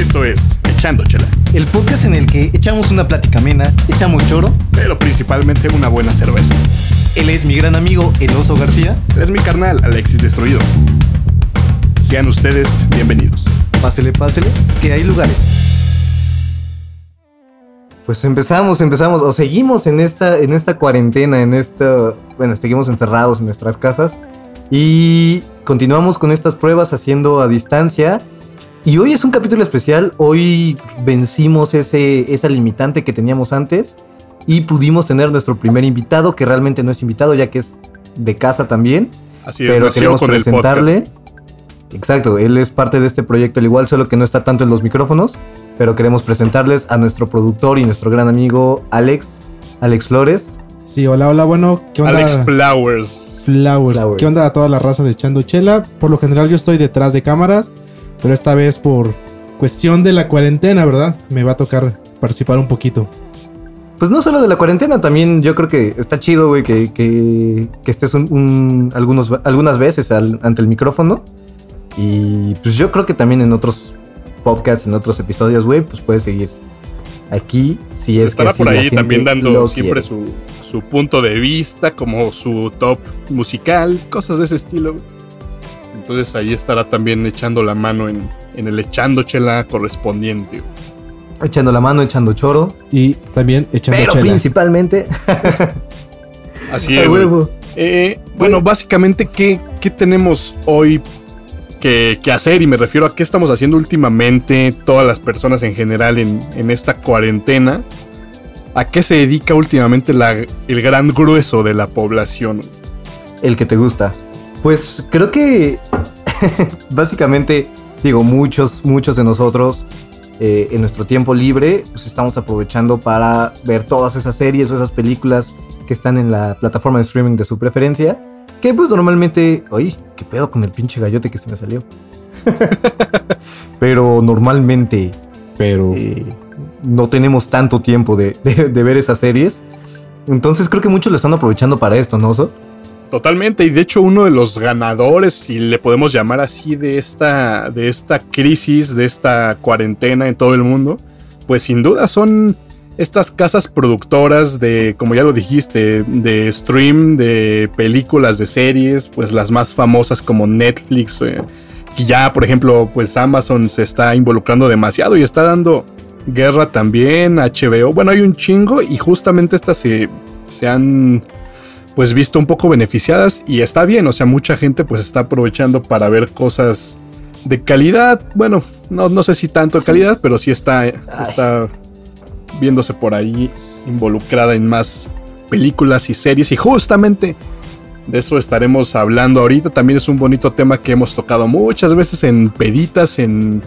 Esto es Echando Chela, El podcast en el que echamos una plática amena, echamos choro. pero principalmente una buena cerveza. Él es mi gran amigo, el oso García. Él es mi carnal, Alexis Destruido. Sean ustedes bienvenidos. Pásele, pásele, que hay lugares. Pues empezamos, empezamos, o seguimos en esta, en esta cuarentena, en esta. Bueno, seguimos encerrados en nuestras casas. Y continuamos con estas pruebas haciendo a distancia. Y hoy es un capítulo especial. Hoy vencimos ese, esa limitante que teníamos antes. Y pudimos tener nuestro primer invitado, que realmente no es invitado, ya que es de casa también. Así es, pero nació queremos con presentarle. Exacto, él es parte de este proyecto al igual, solo que no está tanto en los micrófonos, pero queremos presentarles a nuestro productor y nuestro gran amigo Alex, Alex Flores. Sí, hola, hola, bueno, ¿qué onda? Alex Flowers. Flowers. Flowers. ¿Qué onda a toda la raza de Echando Chela? Por lo general yo estoy detrás de cámaras, pero esta vez por cuestión de la cuarentena, ¿verdad? Me va a tocar participar un poquito. Pues no solo de la cuarentena, también yo creo que está chido, güey, que, que, que estés un, un- algunos, algunas veces al- ante el micrófono. Y pues yo creo que también en otros podcasts, en otros episodios, güey, pues puedes seguir aquí si es Estará que por ahí también dando siempre su, su punto de vista, como su top musical, cosas de ese estilo. Entonces ahí estará también echando la mano en, en el echando chela correspondiente. Echando la mano, echando choro. Y también Echando Pero Chela. principalmente... Así es. Eh, bueno, básicamente, ¿qué, qué tenemos hoy que, que hacer? Y me refiero a qué estamos haciendo últimamente todas las personas en general en, en esta cuarentena. ¿A qué se dedica últimamente la- el gran grueso de la población? El que te gusta. Pues creo que básicamente, digo, muchos, muchos de nosotros eh, en nuestro tiempo libre, pues estamos aprovechando para ver todas esas series o esas películas que están en la plataforma de streaming de su preferencia. Que pues normalmente... Ay, qué pedo con el pinche gallote que se me salió. Pero normalmente Pero eh, no tenemos tanto tiempo de, de- de ver esas series. Entonces creo que muchos lo están aprovechando para esto, ¿no? Oso? Totalmente, y de hecho uno de los ganadores, si le podemos llamar así, de esta, de esta crisis, de esta cuarentena en todo el mundo, pues sin duda son estas casas productoras de, como ya lo dijiste, de stream, de películas, de series, pues las más famosas como Netflix, eh, y ya por ejemplo, pues Amazon se está involucrando demasiado y está dando guerra también, HBO, bueno, hay un chingo y justamente estas se, se han pues visto un poco beneficiadas y está bien, o sea, mucha gente pues está aprovechando para ver cosas de calidad, bueno, no, no sé si tanto de calidad, pero sí está, está viéndose por ahí involucrada en más películas y series. Y justamente de eso estaremos hablando ahorita, también es un bonito tema que hemos tocado muchas veces en peditas, en,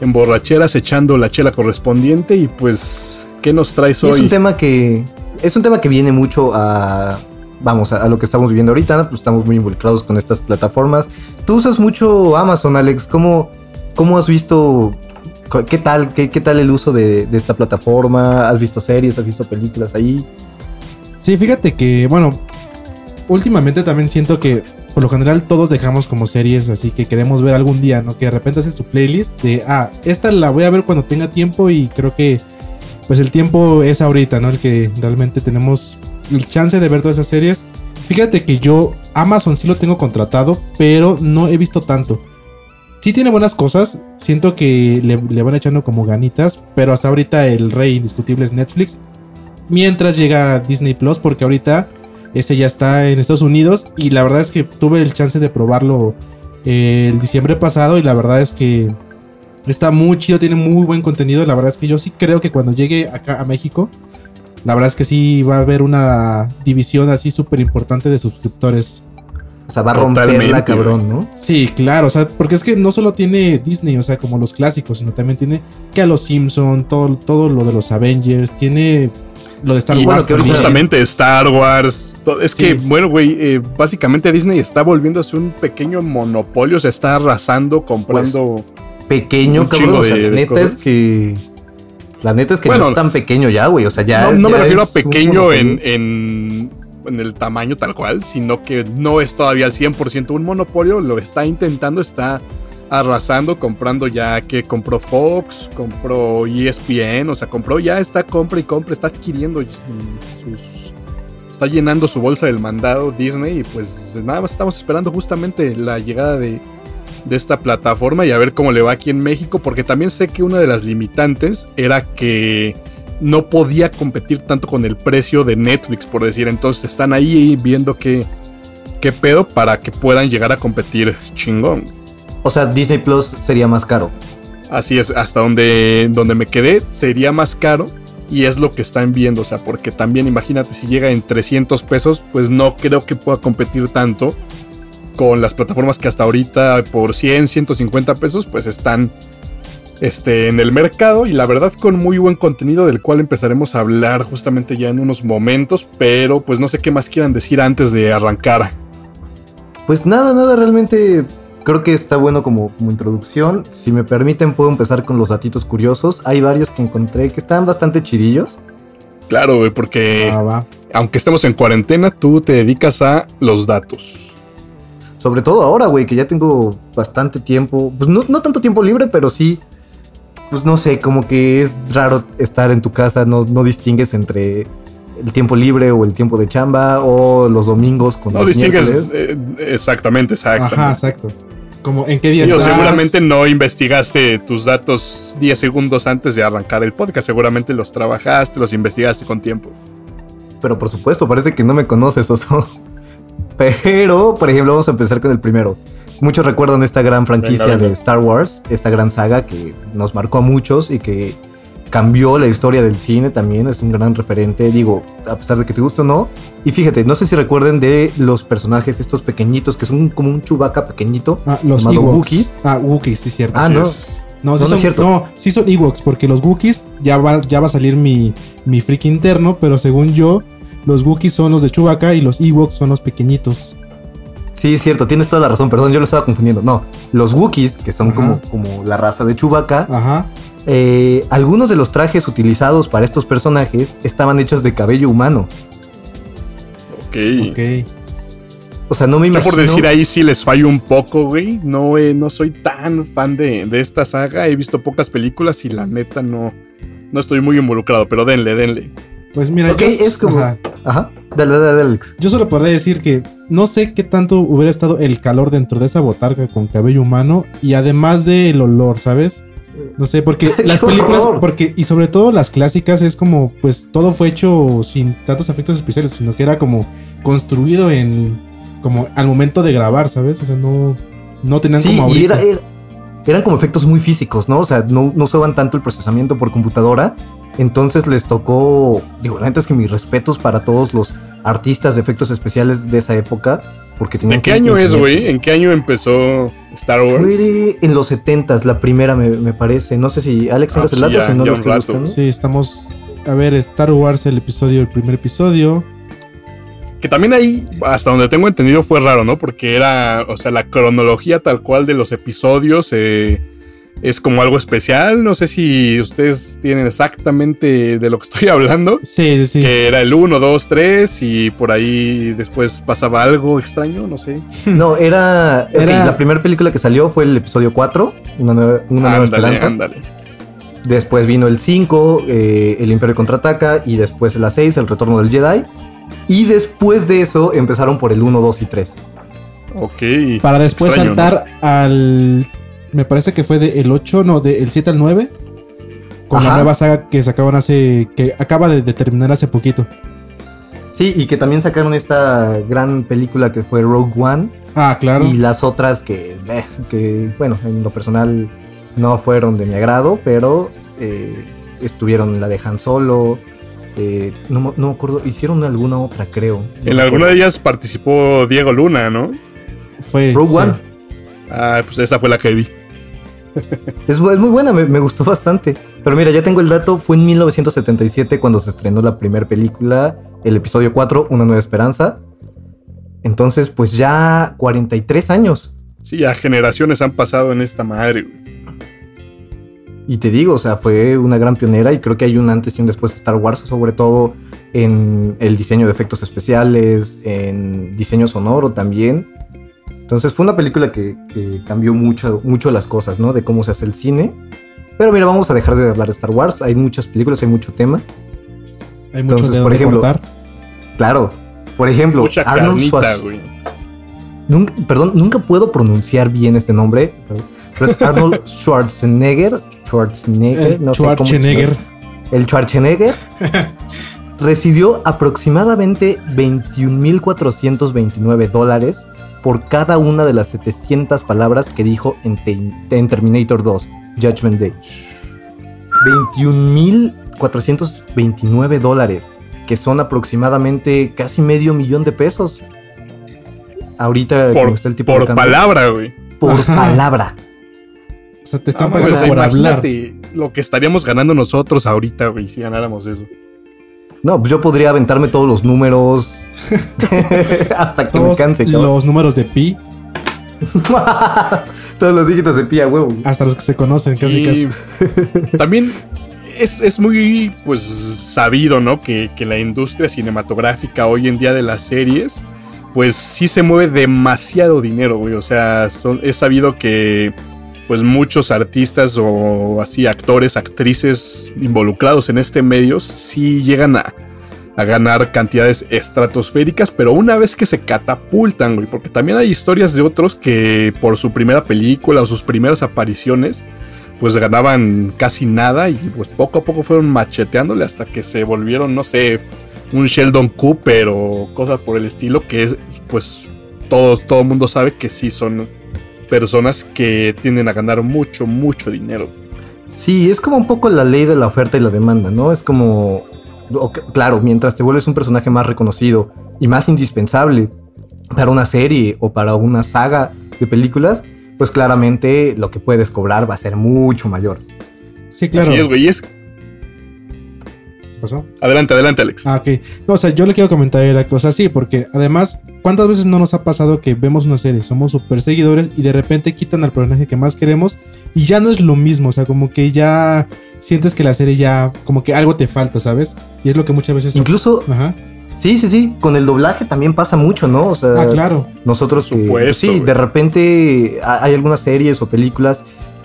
en borracheras, echando la chela correspondiente. Y pues, ¿qué nos traes Y hoy? es un tema que es un tema que viene mucho a vamos a, lo que estamos viviendo ahorita, pues estamos muy involucrados con estas plataformas. Tú usas mucho Amazon, Alex, ¿cómo, cómo has visto qué tal qué, qué tal el uso de, de esta plataforma? ¿Has visto series, has visto películas ahí? sí, fíjate que, bueno, últimamente también siento que por lo general todos dejamos como series así que queremos ver algún día, ¿no? Que de repente haces tu playlist de, ah, esta la voy a ver cuando tenga tiempo y creo que pues el tiempo es ahorita, ¿no? El que realmente tenemos el chance de ver todas esas series. Fíjate que yo Amazon sí lo tengo contratado, pero no he visto tanto. Sí tiene buenas cosas, siento que le, van echando como ganitas, pero hasta ahorita el rey indiscutible es Netflix. Mientras llega Disney Plus, porque ahorita ese ya está en Estados Unidos y la verdad es que tuve el chance de probarlo eh, el diciembre pasado y la verdad es que está muy chido, tiene muy buen contenido. La verdad es que yo sí creo que cuando llegue acá a México, la verdad es que sí va a haber una división así súper importante de suscriptores. O sea, va a romperla, cabrón, ¿no? Sí, claro, o sea, porque es que no solo tiene Disney, o sea, como los clásicos, sino también tiene que a los Simpson, todo, todo lo de los Avengers, tiene lo de Star Y bueno, Wars. que. Justamente Star Wars. Es que, Sí. bueno, güey, eh, básicamente Disney está volviéndose un pequeño monopolio, se está arrasando, comprando. Pequeño, Un cabrón. chingo O sea, de- la de neta cosas. es que. La neta es que Bueno, no es tan pequeño ya, güey. O sea, ya. no no me refiero a pequeño en, en, en el tamaño tal cual, sino que no es todavía al 100% un monopolio, lo está intentando, está arrasando, comprando ya que compró Fox, compró ESPN, o sea, compró ya está compra y compra, está adquiriendo sus está llenando su bolsa del mandado Disney y pues nada más estamos esperando justamente la llegada de, de esta plataforma y a ver cómo le va aquí en México, porque también sé que una de las limitantes era que no podía competir tanto con el precio de Netflix, por decir, entonces están ahí viendo qué, qué pedo para que puedan llegar a competir chingón. O sea, Disney Plus sería más caro. Así es, hasta donde, donde me quedé sería más caro y es lo que están viendo, o sea, porque también imagínate si llega en 300 pesos, pues no creo que pueda competir tanto con las plataformas que hasta ahorita por 100, 150 pesos pues están este, en el mercado y la verdad con muy buen contenido del cual empezaremos a hablar justamente ya en unos momentos, pero pues no sé qué más quieran decir antes de arrancar. Pues nada, nada, realmente creo que está bueno como, como introducción. Si me permiten puedo empezar con los datitos curiosos. Hay varios que encontré que están bastante chidillos. Claro, güey, porque aunque estemos en cuarentena, tú te dedicas a los datos. Sobre todo ahora, güey, que ya tengo bastante tiempo. Pues no, no, tanto tiempo libre, pero sí. Pues no sé, como que es raro estar en tu casa, no, no distingues entre el tiempo libre o el tiempo de chamba o los domingos con No distingues eh, exactamente, exacto. Ajá, exacto. Como en qué día estás? seguramente no investigaste tus datos 10 segundos antes de arrancar el podcast, seguramente los trabajaste, los investigaste con tiempo. Pero por supuesto, parece que no me conoces, Oso. Pero, por ejemplo, vamos a empezar con el primero. Muchos recuerdan esta gran franquicia de Star Wars, esta gran saga que nos marcó a muchos y que cambió la historia del cine también, es un gran referente, digo, a pesar de que te guste o no. Y fíjate, no sé si recuerden de los personajes estos pequeñitos que son como un chubaca pequeñito. Ah, los Ewoks. Ah, Wookiees, sí, cierto. Ah, no. No, sí son, cierto. No, sí son Ewoks, porque los Wookiees ya va, ya va a salir mi, mi freak interno, pero según yo, los Wookiees son los de Chewbacca y los Ewoks son los pequeñitos. Sí, es cierto, tienes toda la razón, perdón, yo lo estaba confundiendo. No, los Wookiees, que son como, como la raza de Chewbacca, Ajá. Eh, algunos de los trajes utilizados para estos personajes estaban hechos de cabello humano. Ok. Ok. O sea, no me imagino. por decir ahí sí les fallo un poco, güey. No, eh, no soy tan fan de, de, esta saga. He visto pocas películas y la neta no, no estoy muy involucrado, pero denle, denle. Pues mira, yo, es como. Ajá. Dale, dale, Alex. Yo solo podría decir que no sé qué tanto hubiera estado el calor dentro de esa botarga con cabello humano y además del olor, ¿sabes? No sé, porque las películas, porque, y sobre todo las clásicas, es como, pues todo fue hecho sin tantos efectos especiales, sino que era como construido en, como al momento de grabar, ¿sabes? O sea, no, no tenían como ahorita. Y eran como efectos muy físicos, ¿no? O sea, no, no usaban tanto el procesamiento por computadora, entonces les tocó, digo, la neta es que mis respetos para todos los artistas de efectos especiales de esa época. Porque ¿En qué año es, güey? ¿En qué año empezó Star Wars? Fue en los 70 la primera me, parece. No sé si Alex ah, el dato, si no lo estoy buscando. Sí, estamos... A ver, Star Wars, el episodio, el primer episodio. Que también ahí, hasta donde tengo entendido, fue raro, ¿no? Porque era, o sea, la cronología tal cual de los episodios... Eh, es como algo especial. No sé si ustedes tienen exactamente de lo que estoy hablando. Sí, sí, sí. Que era el 1, 2, 3 y por ahí después pasaba algo extraño, no sé. No, era. la primera película que salió fue el episodio 4, Una Nueva, una Esperanza. Ándale. Después vino el 5, eh, El Imperio contraataca. Y después la 6, El Retorno del Jedi. Y después de eso empezaron por el 1, 2 y 3. Ok. Para después saltar al me parece que fue del 8, no, del 7 al 9. Con la nueva saga que sacaban hace. que acaba de, terminar hace poquito. Sí, y que también sacaron esta gran película que fue Rogue One. Ah, claro. Y las otras que, eh, que bueno, en lo personal no fueron de mi agrado, pero eh, estuvieron en la de Han Solo. Eh, no, me acuerdo, hicieron alguna otra, creo. en alguna de ellas participó Diego Luna, ¿no? Fue. Rogue One. Ah, pues esa fue la que vi. Es, muy buena, me, gustó bastante. Pero mira, ya tengo el dato. Fue en 1977 cuando se estrenó la primera película, el episodio 4, Una Nueva Esperanza. Entonces, pues ya 43 años. Sí, ya generaciones han pasado en esta madre. Y te digo, o sea, fue una gran pionera y creo que hay un antes y un después de Star Wars, sobre todo en el diseño de efectos especiales, en diseño sonoro también. Entonces fue una película que, que cambió mucho, mucho las cosas, ¿no? De cómo se hace el cine. Pero mira, vamos a dejar de hablar de Star Wars. Hay muchas películas, hay mucho tema. Hay mucho Entonces, por ejemplo, cortar. Claro. Por ejemplo, Mucha Arnold carnita, Schwarz- güey. Nunca- perdón, nunca puedo pronunciar bien este nombre. Pero es Arnold Schwarzenegger. Schwarzenegger. El no sé cómo Schwarzenegger. El Schwarzenegger. recibió aproximadamente 21.429 dólares por cada una de las 700 palabras que dijo en, Te- en Terminator 2, Judgment Day. 21.429 dólares, que son aproximadamente casi medio millón de pesos. Ahorita Por, está el tipo por de cambio, palabra, güey. por Ajá. palabra. O sea, te están Ah, pagando o sea, por hablar. lo que estaríamos ganando nosotros ahorita, güey, si ganáramos eso. No, pues yo podría aventarme todos los números hasta que me Todos canse. cabrón. los números de pi, Todos los dígitos de pía, huevo. hasta los que se conocen, casi Sí. casi. También es, es muy pues sabido, ¿no? Que, que la industria cinematográfica hoy en día de las series, pues sí se mueve demasiado dinero, güey. O sea, son- es sabido que pues muchos artistas o así actores, actrices involucrados en este medio sí llegan a, a ganar cantidades estratosféricas, pero una vez que se catapultan, güey, porque también hay historias de otros que por su primera película o sus primeras apariciones, pues ganaban casi nada y pues poco a poco fueron macheteándole hasta que se volvieron, no sé, un Sheldon Cooper o cosas por el estilo que es, pues todo todo el mundo sabe que sí son personas que tienden a ganar mucho, mucho dinero. Sí, es como un poco la ley de la oferta y la demanda, ¿no? Es como, ok, claro, mientras te vuelves un personaje más reconocido y más indispensable para una serie o para una saga de películas, pues claramente lo que puedes cobrar va a ser mucho mayor. Sí, claro. Así es, güey. y es- ¿Qué pasó? Adelante, adelante, Alex. Ah, ok. No, o sea, yo le quiero comentar era que, o sea, sí, porque además, ¿cuántas veces no nos ha pasado que vemos una serie, somos súper seguidores y de repente quitan al personaje que más queremos y ya no es lo mismo? O sea, como que ya sientes que la serie ya, como que algo te falta, ¿sabes? Y es lo que muchas veces. Incluso, Ajá. sí, sí, sí, con el doblaje también pasa mucho, ¿no? O sea, Ah, claro. nosotros que- Supuesto, sí, de repente ha- hay algunas series o películas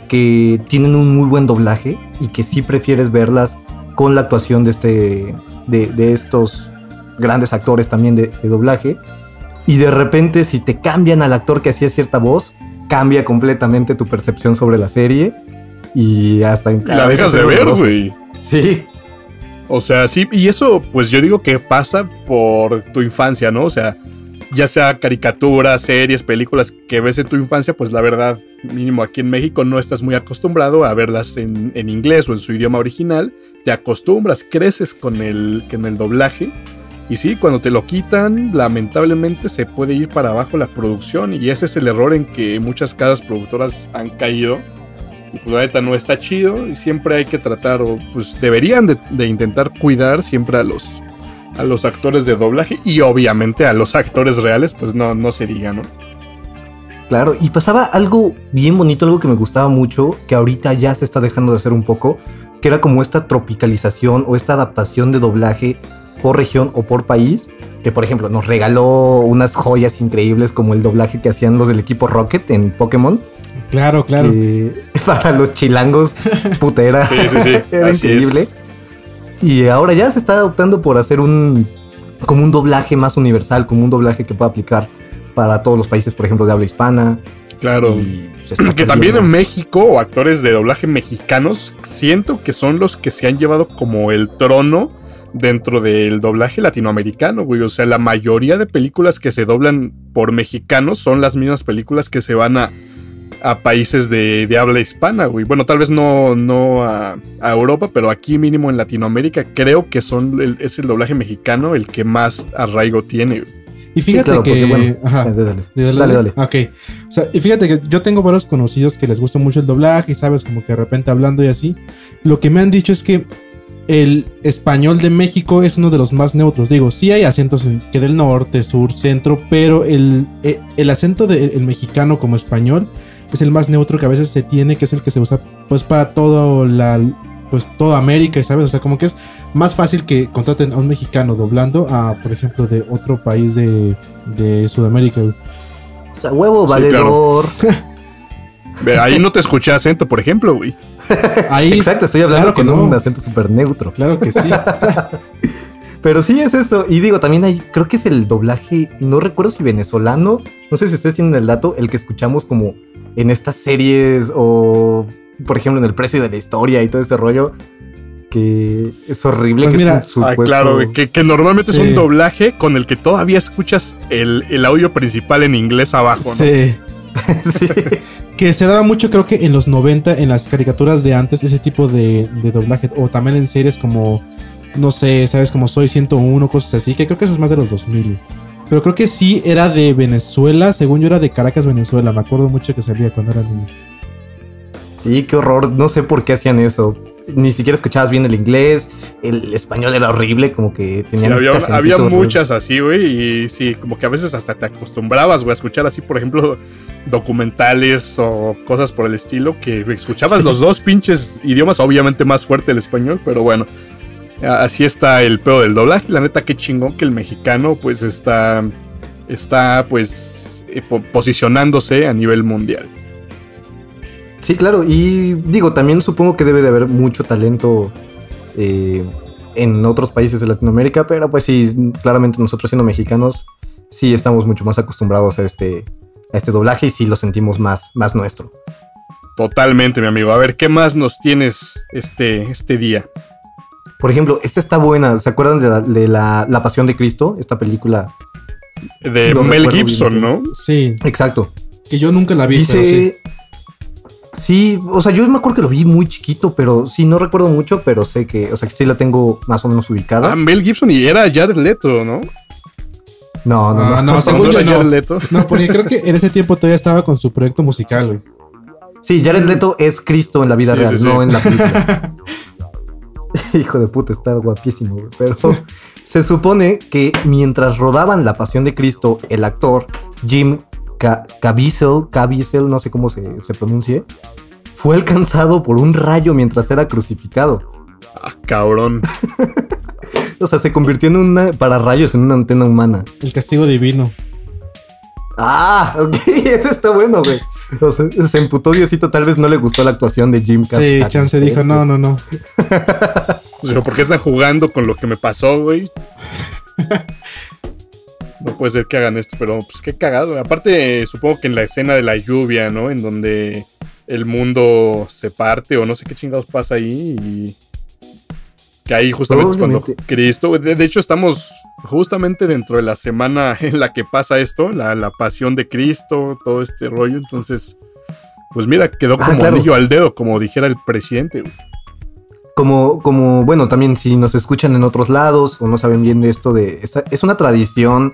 que tienen un muy buen doblaje y que sí prefieres verlas con la actuación de este de, de estos grandes actores también de, de doblaje y de repente si te cambian al actor que hacía cierta voz cambia completamente tu percepción sobre la serie y hasta en- la dejas de ver, güey. sí O sea, sí, y eso, pues yo digo que pasa por tu infancia, ¿no? O sea, ya sea caricaturas, series, películas que ves en tu infancia, pues la verdad, mínimo aquí en México, no estás muy acostumbrado a verlas en, en inglés o en su idioma original. Te acostumbras, creces con el, con el doblaje. Y sí, cuando te lo quitan, lamentablemente se puede ir para abajo la producción. Y ese es el error en que muchas casas productoras han caído. Y pues la neta no está chido y siempre hay que tratar, o pues deberían de, de intentar cuidar siempre a los, a los actores de doblaje y obviamente a los actores reales, pues no, no se diga, ¿no? Claro, y pasaba algo bien bonito, algo que me gustaba mucho, que ahorita ya se está dejando de hacer un poco, que era como esta tropicalización o esta adaptación de doblaje por región o por país, que por ejemplo nos regaló unas joyas increíbles como el doblaje que hacían los del equipo Rocket en Pokémon, Claro, claro. que para los chilangos, putera, Sí, sí, sí. era así increíble. es. Y ahora ya se está optando por hacer un como un doblaje más universal, como un doblaje que pueda aplicar para todos los países, por ejemplo, de habla hispana. Claro. Y se está Que también en México, o actores de doblaje mexicanos, siento que son los que se han llevado como el trono dentro del doblaje latinoamericano, güey. O sea, la mayoría de películas que se doblan por mexicanos son las mismas películas que se van a, a países de, de habla hispana, güey. Bueno, tal vez no, no a, a Europa, pero aquí mínimo en Latinoamérica creo que son el- es el doblaje mexicano el que más arraigo tiene. güey. Y fíjate claro, que. bueno, ajá. Eh, dale. Sí, Dale, dale. Ok. O sea, y fíjate que yo tengo varios conocidos que les gusta mucho el doblaje y sabes, como que de repente hablando y así. Lo que me han dicho es que el español de México es uno de los más neutros. Digo, sí hay acentos en- que del norte, sur, centro, pero el, eh, el acento del mexicano como español es el más neutro que a veces se tiene, que es el que se usa pues para todo la pues toda América, ¿sabes? O sea, como que es más fácil que contraten a un mexicano doblando a, por ejemplo, de otro país de, de Sudamérica. güey. O sea, huevo, Sí, valedor. Ve, Ahí no te escuché acento, por ejemplo, güey. Ahí, Exacto, estoy hablando claro que con no. un acento súper neutro. Claro que sí. Pero sí es esto. Y digo, también hay, creo que es el doblaje, no recuerdo si venezolano, no sé si ustedes tienen el dato, el que escuchamos como en estas series o, por ejemplo, en el precio de la historia y todo ese rollo, que es horrible. Pues que mira, es un Ah, claro, que, que normalmente Sí. es un doblaje con el que todavía escuchas el, el audio principal en inglés abajo, ¿no? Sí. sí. Que se daba mucho, creo que en los 90, en las caricaturas de antes, ese tipo de, de doblaje. O también en series como, no sé, ¿sabes? Como Soy 101, cosas así. Que creo que eso es más de los 2000. Pero creo que sí era de Venezuela. Según yo era de Caracas, Venezuela. Me acuerdo mucho que salía cuando era niño. Sí, qué horror. No sé por qué hacían eso. Ni siquiera escuchabas bien el inglés. El español era horrible, como que Sí, tenían había, este había horrible. muchas así, güey, y sí, como que a veces hasta te acostumbrabas, güey, a escuchar así, por ejemplo, documentales o cosas por el estilo, que escuchabas Sí. los dos pinches idiomas, obviamente más fuerte el español, pero bueno, así está el pedo del doblaje, la neta, qué chingón que el mexicano, pues, está, está, pues, eh, po- posicionándose a nivel mundial. Sí, claro. Y digo, también supongo que debe de haber mucho talento eh, en otros países de Latinoamérica, pero pues sí, claramente nosotros siendo mexicanos, sí estamos mucho más acostumbrados a este, a este doblaje y sí lo sentimos más, más nuestro. Totalmente, mi amigo. A ver, ¿qué más nos tienes este, este día? Por ejemplo, esta está buena. ¿Se acuerdan de la, de la, La Pasión de Cristo? Esta película. De No Mel Gibson, bien. ¿no? Sí. Exacto. Que yo nunca la vi, pero sí. Sí, o sea, yo me acuerdo que lo vi muy chiquito, pero sí, no recuerdo mucho, pero sé que, o sea, que sí la tengo más o menos ubicada. Ah, Mel Gibson y era Jared Leto, ¿no? no, no, Ah, no. no, según yo era no. Jared Leto. No, porque creo que en ese tiempo todavía estaba con su proyecto musical, güey. Sí, Jared Leto es Cristo en la vida Sí, real, sí, sí. no en la película. Hijo de puta, está guapísimo, güey. Pero se supone que mientras rodaban La Pasión de Cristo, el actor Jim Caviezel, Caviezel, no sé cómo se, se pronuncie, fue alcanzado por un rayo mientras era crucificado. Ah, cabrón. O sea, se convirtió en una para rayos en una antena humana. El castigo divino. Ah, ok, eso está bueno, güey. O sea, se emputó Diosito, tal vez no le gustó la actuación de Jim Sí, Caviezel, Chance dijo, no, no, no. O sea, ¿por qué están jugando con lo que me pasó, güey? No puede ser que hagan esto, pero pues qué cagado. Aparte, supongo que en la escena de la lluvia, ¿no? En donde el mundo se parte o no sé qué chingados pasa ahí y que ahí justamente es cuando. Cristo, de, de hecho estamos justamente dentro de la semana en la que pasa esto, la, la pasión de Cristo, todo este rollo, entonces, pues mira, quedó Ah, como claro. anillo al dedo, como dijera el presidente. güey. Como, como, bueno, también si nos escuchan en otros lados o no saben bien de esto de... esta- es una tradición,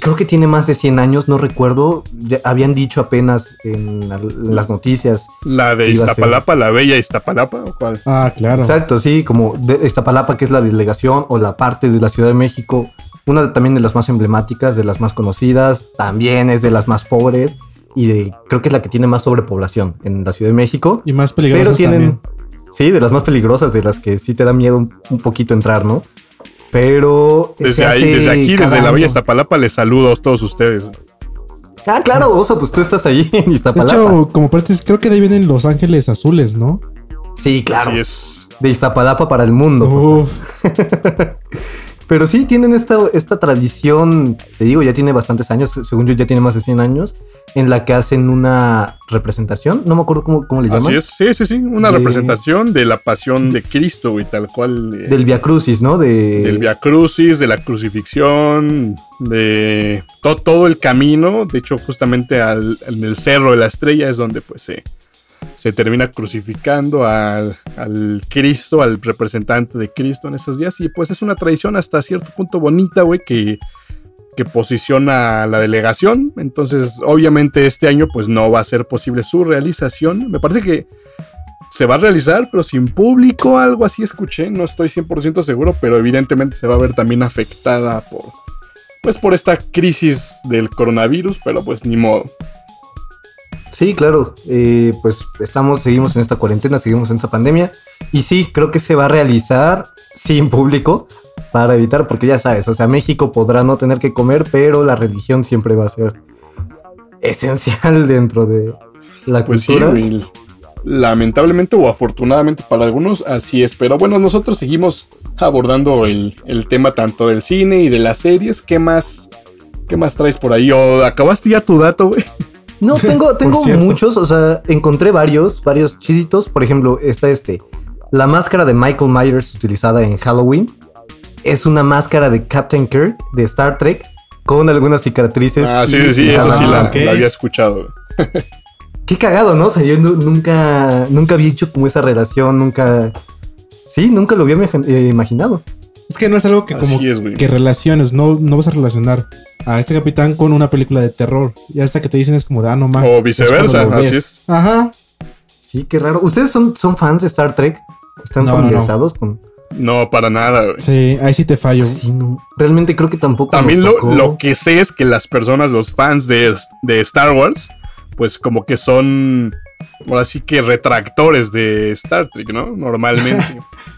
creo que tiene más de 100 años, no recuerdo, ya habían dicho apenas en, la- en las noticias. La de. Iztapalapa, la bella Iztapalapa, ¿o cuál? Ah, claro. Exacto, sí, como de Iztapalapa, que es la delegación o la parte de la Ciudad de México, una de- también de las más emblemáticas, de las más conocidas, también es de las más pobres y de, creo que es la que tiene más sobrepoblación en la Ciudad de México. Y más Pero peligrosas tienen. también. Sí, de las más peligrosas, de las que sí te da miedo un, un poquito entrar, ¿no? Pero. Desde ahí, desde aquí, desde la bella año. Iztapalapa, les saludo a todos ustedes. Ah, claro, Oso, pues tú estás ahí en De Iztapalapa. hecho, como partes, creo que de ahí vienen Los Ángeles Azules, ¿no? sí, claro. Así es. De Iztapalapa para el mundo. Uf, Pero sí tienen esta, esta tradición, te digo, ya tiene bastantes años, según yo ya tiene más de 100 años, en la que hacen una representación, no me acuerdo cómo, cómo le llaman. Así es. Sí, sí, sí. Una De- representación de la pasión de Cristo, güey, tal cual. eh, Del Via Crucis, ¿no? De, del Via Crucis, de la crucifixión, de to- todo el camino. De hecho, justamente al- en el cerro de la estrella es donde pues se, se termina crucificando al, al Cristo, al representante de Cristo en esos días. Y pues es una tradición hasta cierto punto bonita, güey, que, que posiciona a la delegación. Entonces, obviamente este año pues no va a ser posible su realización. Me parece que se va a realizar, pero sin público, algo así escuché, no estoy 100% seguro, pero evidentemente se va a ver también afectada por, pues por esta crisis del coronavirus, pero pues ni modo. Sí, claro. eh, pues estamos, seguimos en esta cuarentena, seguimos en esta pandemia. Y sí, creo que se va a realizar sin público para evitar, porque ya sabes, o sea, México podrá no tener que comer, pero la religión siempre va a ser esencial dentro de la Pues sí, cultura. güey. Lamentablemente o afortunadamente para algunos, así es. Pero bueno, nosotros seguimos abordando el, el tema tanto del cine y de las series. ¿Qué más, qué más traes por ahí? ¿O acabaste ya tu dato, güey? No, tengo, tengo muchos, o sea, encontré varios, varios chiditos. Por ejemplo, está este. La máscara de Michael Myers utilizada en Halloween es una máscara de Captain Kirk de Star Trek con algunas cicatrices. Ah, sí, sí, sí, eso sí la, la había escuchado. Qué cagado, ¿no? O sea, yo nu- nunca, nunca había hecho como esa relación, nunca... Sí, nunca lo había eh, imaginado. Es que no es algo que como es, que relaciones, no, no vas a relacionar a este capitán con una película de terror. Y hasta que te dicen es como de ah, no mames. O viceversa, así es. Ajá. Sí, qué raro. ¿Ustedes son, son fans de Star Trek? ¿Están No, no, no. familiarizados con...? No, para nada, güey. Sí, ahí sí te fallo. Sí, no. Realmente creo que tampoco También lo, lo que sé es que las personas, los fans de, de Star Wars, pues como que son, ahora sí que retractores de Star Trek, ¿no? Normalmente.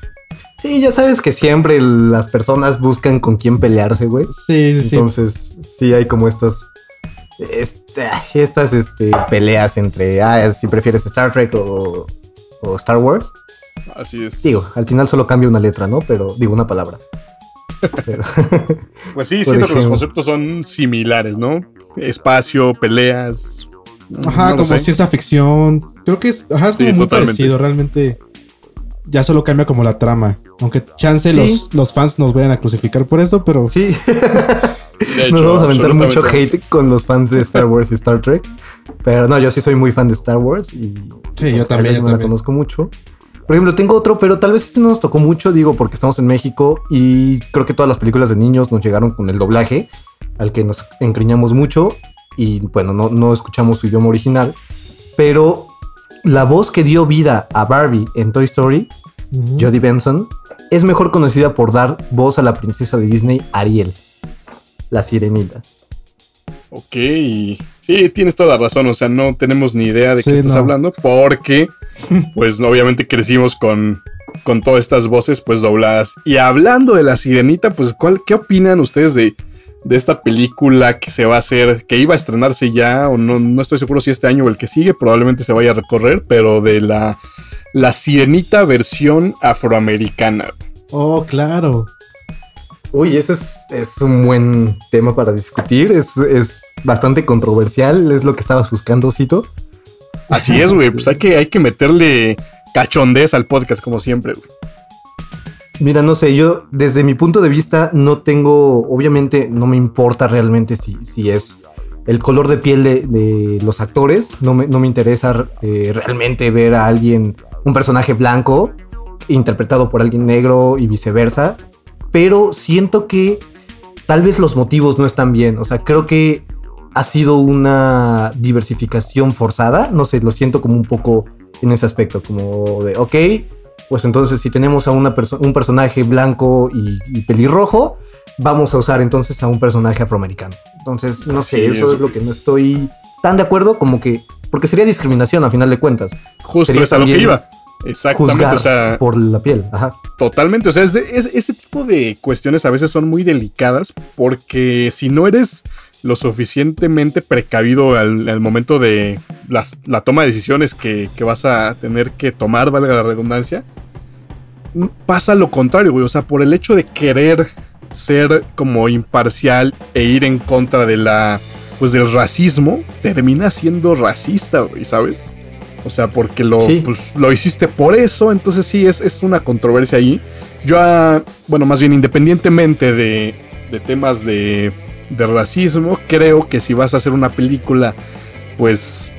Sí, ya sabes que siempre las personas buscan con quién pelearse, güey. Sí, sí, sí. Entonces, sí hay como estas... esta- estas este, peleas entre, ah, si prefieres Star Trek o, o Star Wars. Así es. Digo, al final solo cambia una letra, ¿no? Pero digo una palabra. Pero- Pues sí, siento que los conceptos son similares, ¿no? Espacio, peleas. Ajá, no como sé. ciencia ficción. Creo que es, ajá, es Sí, como muy totalmente. parecido. Realmente ya solo cambia como la trama. Aunque chance Sí. los, los fans nos vayan a crucificar por esto, pero sí, nos vamos a aventar mucho hate con los fans de Star Wars y Star Trek. Pero no, yo sí soy muy fan de Star Wars y Sí, yo también, Trek yo no la conozco mucho. Por ejemplo, tengo otro, pero tal vez este no nos tocó mucho, digo, porque estamos en México y creo que todas las películas de niños nos llegaron con el doblaje, al que nos encriñamos mucho y bueno, no, no escuchamos su idioma original, pero la voz que dio vida a Barbie en Toy Story. Jodie Benson, es mejor conocida por dar voz a la princesa de Disney, Ariel, la sirenita. Ok. Sí, tienes toda la razón. O sea, no tenemos ni idea de Sí, qué estás no. hablando. Porque, pues, obviamente crecimos con, con todas estas voces, pues, dobladas. Y hablando de la sirenita, pues, ¿cuál, ¿qué opinan ustedes de, de esta película que se va a hacer, que iba a estrenarse ya? O no, no estoy seguro si este año o el que sigue, probablemente se vaya a recorrer, pero de la, la sirenita versión afroamericana. Oh, claro. Uy, ese es, es un buen tema para discutir. Es, es bastante controversial. Es lo que estabas buscando, Cito. Así es, güey. Pues hay que, hay que meterle cachondez al podcast, como siempre. güey. Mira, no sé, yo desde mi punto de vista no tengo, obviamente no me importa realmente si, si es el color de piel de, los actores. No me, no me interesa eh, realmente ver a alguien, un personaje blanco interpretado por alguien negro y viceversa. Pero siento que tal vez los motivos no están bien. O sea, creo que ha sido una diversificación forzada. No sé, lo siento como un poco en ese aspecto, como de, ok, pues entonces si tenemos a una perso- un personaje blanco y, y pelirrojo, vamos a usar entonces a un personaje afroamericano. Entonces, no sé, eso es. lo que no estoy tan de acuerdo como que, porque sería discriminación a final de cuentas, Justo Sería es a lo que iba. Exactamente. juzgar O sea, por la piel. Ajá. Totalmente, o sea, es de- es- ese tipo de cuestiones a veces son muy delicadas porque si no eres lo suficientemente precavido al, al momento de las- la toma de decisiones que, que vas a tener que tomar, valga la redundancia, pasa lo contrario, güey, o sea, por el hecho de querer ser como imparcial e ir en contra de la, pues del racismo, termina siendo racista, güey, ¿sabes? O sea, porque lo, Sí. pues, lo hiciste por eso, entonces sí, es, es una controversia ahí. Yo, ah, bueno, más bien independientemente de, de temas de, de racismo, creo que si vas a hacer una película, pues,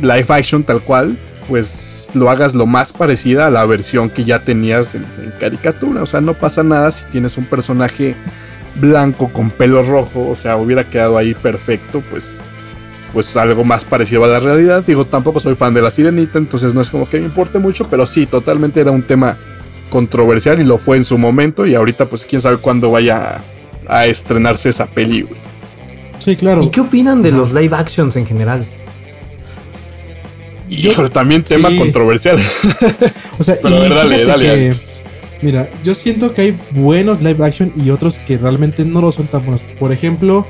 live action tal cual, pues lo hagas lo más parecida a la versión que ya tenías en, en caricatura. O sea, no pasa nada si tienes un personaje blanco con pelo rojo, o sea, hubiera quedado ahí perfecto, pues pues algo más parecido a la realidad. Digo, tampoco soy fan de la sirenita, entonces no es como que me importe mucho, pero sí, totalmente era un tema controversial y lo fue en su momento y ahorita pues quién sabe cuándo vaya a, a estrenarse esa peli. güey. Sí, claro. ¿Y qué opinan de los live actions en general? Híjole, también tema sí. controversial. O sea, Pero a y ver, dale, fíjate dale, que, mira, yo siento que hay buenos live action y otros que realmente no lo son tan buenos. Por ejemplo,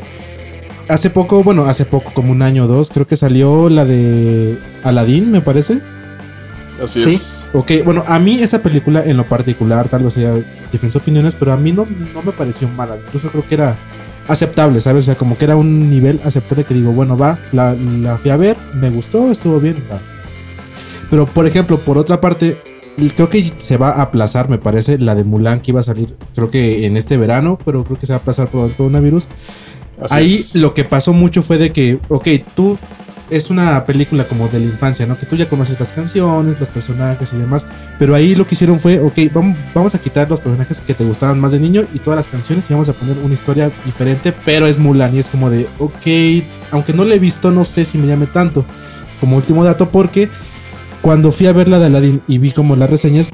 hace poco, bueno, hace poco, como un año o dos, creo que salió la de Aladdin, me parece. Así Sí. es. Ok, bueno, a mí esa película en lo particular, tal vez haya diferentes opiniones, pero a mí no, no me pareció mala. Incluso creo que era aceptable, ¿sabes? O sea, como que era un nivel aceptable que digo, bueno, va, la, la fui a ver, me gustó, estuvo bien, va. Pero, por ejemplo, por otra parte, creo que se va a aplazar, me parece, la de Mulan que iba a salir, creo que en este verano, pero creo que se va a aplazar por el coronavirus. Así Ahí es. lo que pasó mucho fue de que, ok, tú es una película como de la infancia, ¿no? Que tú ya conoces las canciones, los personajes y demás. Pero ahí lo que hicieron fue, ok, vamos, a quitar los personajes que te gustaban más de niño y todas las canciones y vamos a poner una historia diferente, pero es Mulan y es como de, ok, aunque no la he visto, no sé si me llame tanto. Como último dato, porque cuando fui a ver la de Aladdin y vi como las reseñas,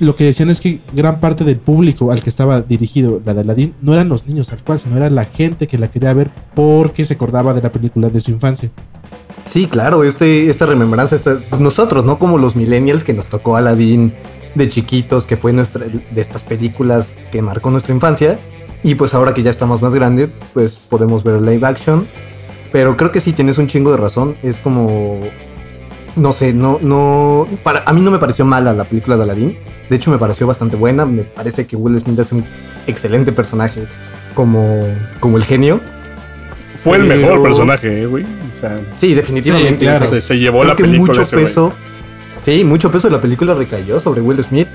lo que decían es que gran parte del público al que estaba dirigido la de Aladdin no eran los niños tal cual, sino era la gente que la quería ver porque se acordaba de la película de su infancia. Sí, claro, este, esta remembranza, pues nosotros, ¿no? Como los millennials que nos tocó Aladdin de chiquitos, que fue nuestra, de estas películas que marcó nuestra infancia. Y pues ahora que ya estamos más grande, pues podemos ver live action. Pero creo que sí tienes un chingo de razón. Es como. No sé, no, no. Para, a mí no me pareció mala la película de Aladdin. De hecho, me pareció bastante buena. Me parece que Will Smith hace un excelente personaje como, como el genio. Fue el mejor personaje, eh, güey. O sea, Sí, definitivamente. Sí, claro. se, se llevó Creo la película mucho ese güey. peso. Sí, mucho peso de la película recayó sobre Will Smith.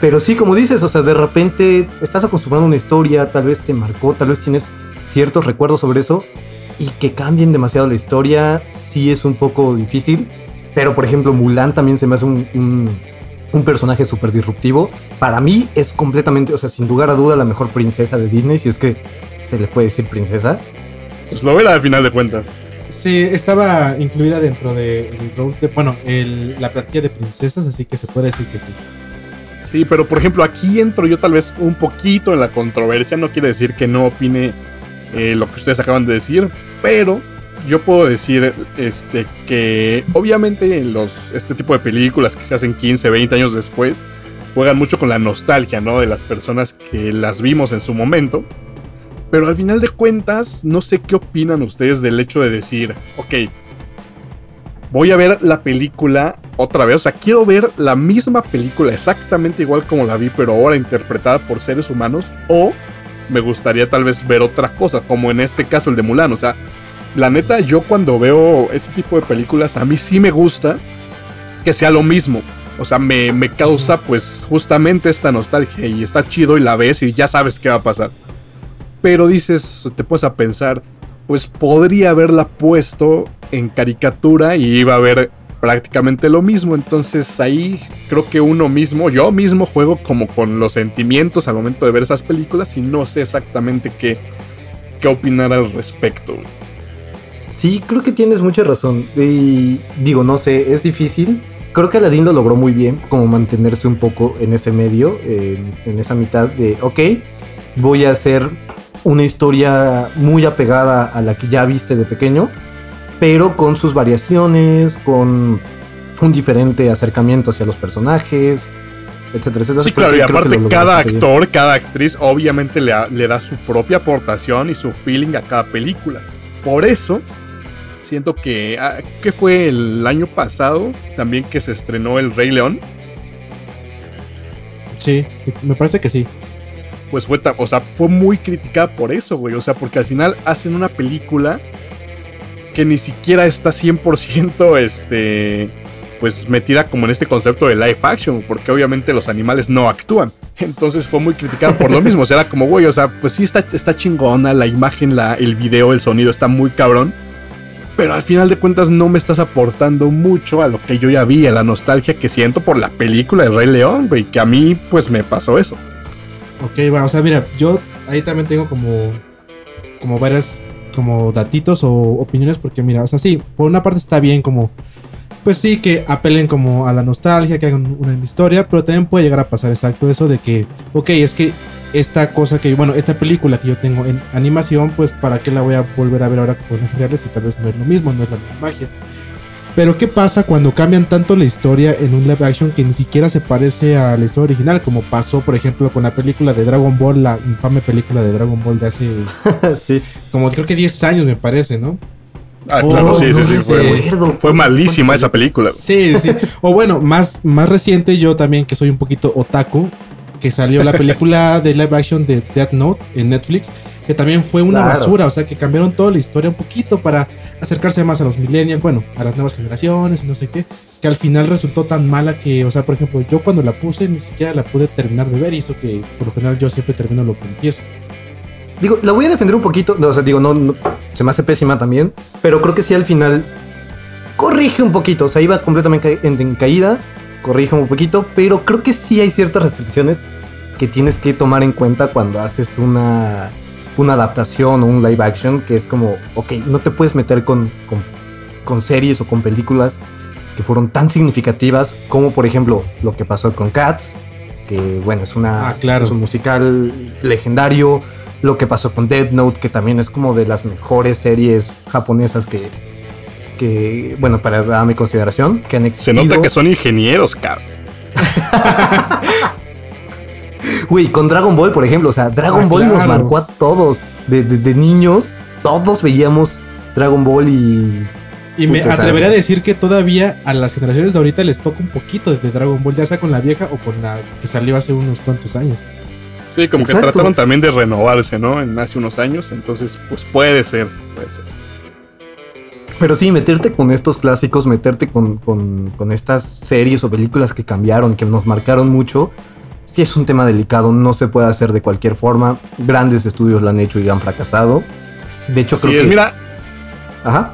Pero sí, como dices, o sea, de repente estás acostumbrado a una historia, tal vez te marcó, tal vez tienes ciertos recuerdos sobre eso. Y que cambien demasiado la historia, sí es un poco difícil. Pero, por ejemplo, Mulan también se me hace un, un- un personaje súper disruptivo. Para mí es completamente, o sea, sin lugar a duda, la mejor princesa de Disney, si es que se le puede decir princesa. Pues lo era al final de cuentas. Sí, estaba incluida dentro de el Rose de, bueno, el- la plantilla de princesas, así que se puede decir que sí. Sí, pero por ejemplo, aquí entro yo tal vez un poquito en la controversia. No quiere decir que no opine eh, lo que ustedes acaban de decir, pero yo puedo decir este, que obviamente los, este tipo de películas que se hacen 15, 20 años después juegan mucho con la nostalgia, ¿no? De las personas que las vimos en su momento. Pero al final de cuentas, no sé qué opinan ustedes del hecho de decir, ok, voy a ver la película otra vez. O sea, quiero ver la misma película exactamente igual como la vi, pero ahora interpretada por seres humanos. O me gustaría tal vez ver otra cosa, como en este caso el de Mulan. O sea, la neta, yo cuando veo ese tipo de películas, a mí sí me gusta que sea lo mismo. O sea, me, me causa pues justamente esta nostalgia y está chido y la ves y ya sabes qué va a pasar. Pero dices, te puedes a pensar, pues podría haberla puesto en caricatura y iba a ver prácticamente lo mismo. Entonces ahí creo que uno mismo, yo mismo juego como con los sentimientos al momento de ver esas películas y no sé exactamente qué, qué opinar al respecto. Sí, creo que tienes mucha razón. Y digo, no sé, es difícil. Creo que Aladdin lo logró muy bien, como mantenerse un poco en ese medio, en, en esa mitad de, ok, voy a hacer una historia muy apegada a la que ya viste de pequeño, pero con sus variaciones, con un diferente acercamiento hacia los personajes, etcétera, etcétera. Sí, claro, y aparte cada bien. actor, cada actriz obviamente le, da- le da su propia aportación y su feeling a cada película. Por eso, siento que, ah, que fue el año pasado también que se estrenó El Rey León, Sí, me parece que sí. Pues fue, o sea, fue muy criticada por eso, güey. O sea, porque al final hacen una película que ni siquiera está 100% este, pues metida como en este concepto de live action, porque obviamente los animales no actúan. Entonces fue muy criticada por lo mismo. O sea, era como, güey, o sea, pues sí está, está chingona la imagen, la, el video, el sonido está muy cabrón. Pero al final de cuentas no me estás aportando mucho a lo que yo ya vi, a la nostalgia que siento por la película de Rey León, güey, que a mí pues me pasó eso. Ok, va, o sea, mira, yo ahí también tengo como, como varias, como datitos o opiniones, porque mira, o sea, sí, por una parte está bien como, pues sí, que apelen como a la nostalgia, que hagan una historia, pero también puede llegar a pasar exacto eso de que, ok, es que esta cosa que, bueno, esta película que yo tengo en animación, pues para qué la voy a volver a ver ahora con reales y tal vez no es lo mismo, no es la misma magia. Pero ¿qué pasa cuando cambian tanto la historia en un live action que ni siquiera se parece a la historia original? Como pasó, por ejemplo, con la película de Dragon Ball, la infame película de Dragon Ball de hace sí. como creo que 10 años me parece, ¿no? Ah, claro, Oh, sí, sí, no sí. me Fue, fue malísima esa película. Sí, sí. O bueno, más, más reciente, yo también que soy un poquito otaku, que salió la película de live action de Death Note en Netflix, que también fue una Claro. basura, o sea, que cambiaron toda la historia un poquito para acercarse más a los millennials, bueno, a las nuevas generaciones y no sé qué, que al final resultó tan mala que, o sea, por ejemplo, yo cuando la puse ni siquiera la pude terminar de ver, y eso que por lo general yo siempre termino lo que empiezo. Digo, la voy a defender un poquito. no, o sea, digo, no, no- se me hace pésima también. Pero creo que sí al final corrige un poquito. O sea, iba completamente en, en caída. Corrige un poquito. Pero creo que sí hay ciertas restricciones que tienes que tomar en cuenta cuando haces una, una adaptación o un live action. Que es como, ok, no te puedes meter con, con, con series o con películas que fueron tan significativas como, por ejemplo, lo que pasó con Cats. Que bueno, es una Ah, claro. es un musical legendario. Lo que pasó con Dead Note, que también es como de las mejores series japonesas que, que bueno, para a mi consideración, que han Se existido. nota que son ingenieros, cabrón. Güey, con Dragon Ball, por ejemplo, o sea, Dragon Ah, Ball nos marcó a todos. De, de- de niños, todos veíamos Dragon Ball y. Y me atrevería a decir que todavía a las generaciones de ahorita les toca un poquito de Dragon Ball, ya sea con la vieja o con la que salió hace unos cuantos años. Sí, como Exacto. que trataron también de renovarse, ¿no? En hace unos años. Entonces, pues puede ser. Puede ser. Pero sí, meterte con estos clásicos, meterte con, con- con estas series o películas que cambiaron, que nos marcaron mucho, sí es un tema delicado, no se puede hacer de cualquier forma. Grandes estudios lo han hecho y han fracasado. De hecho, creo es, que. mira, Ajá.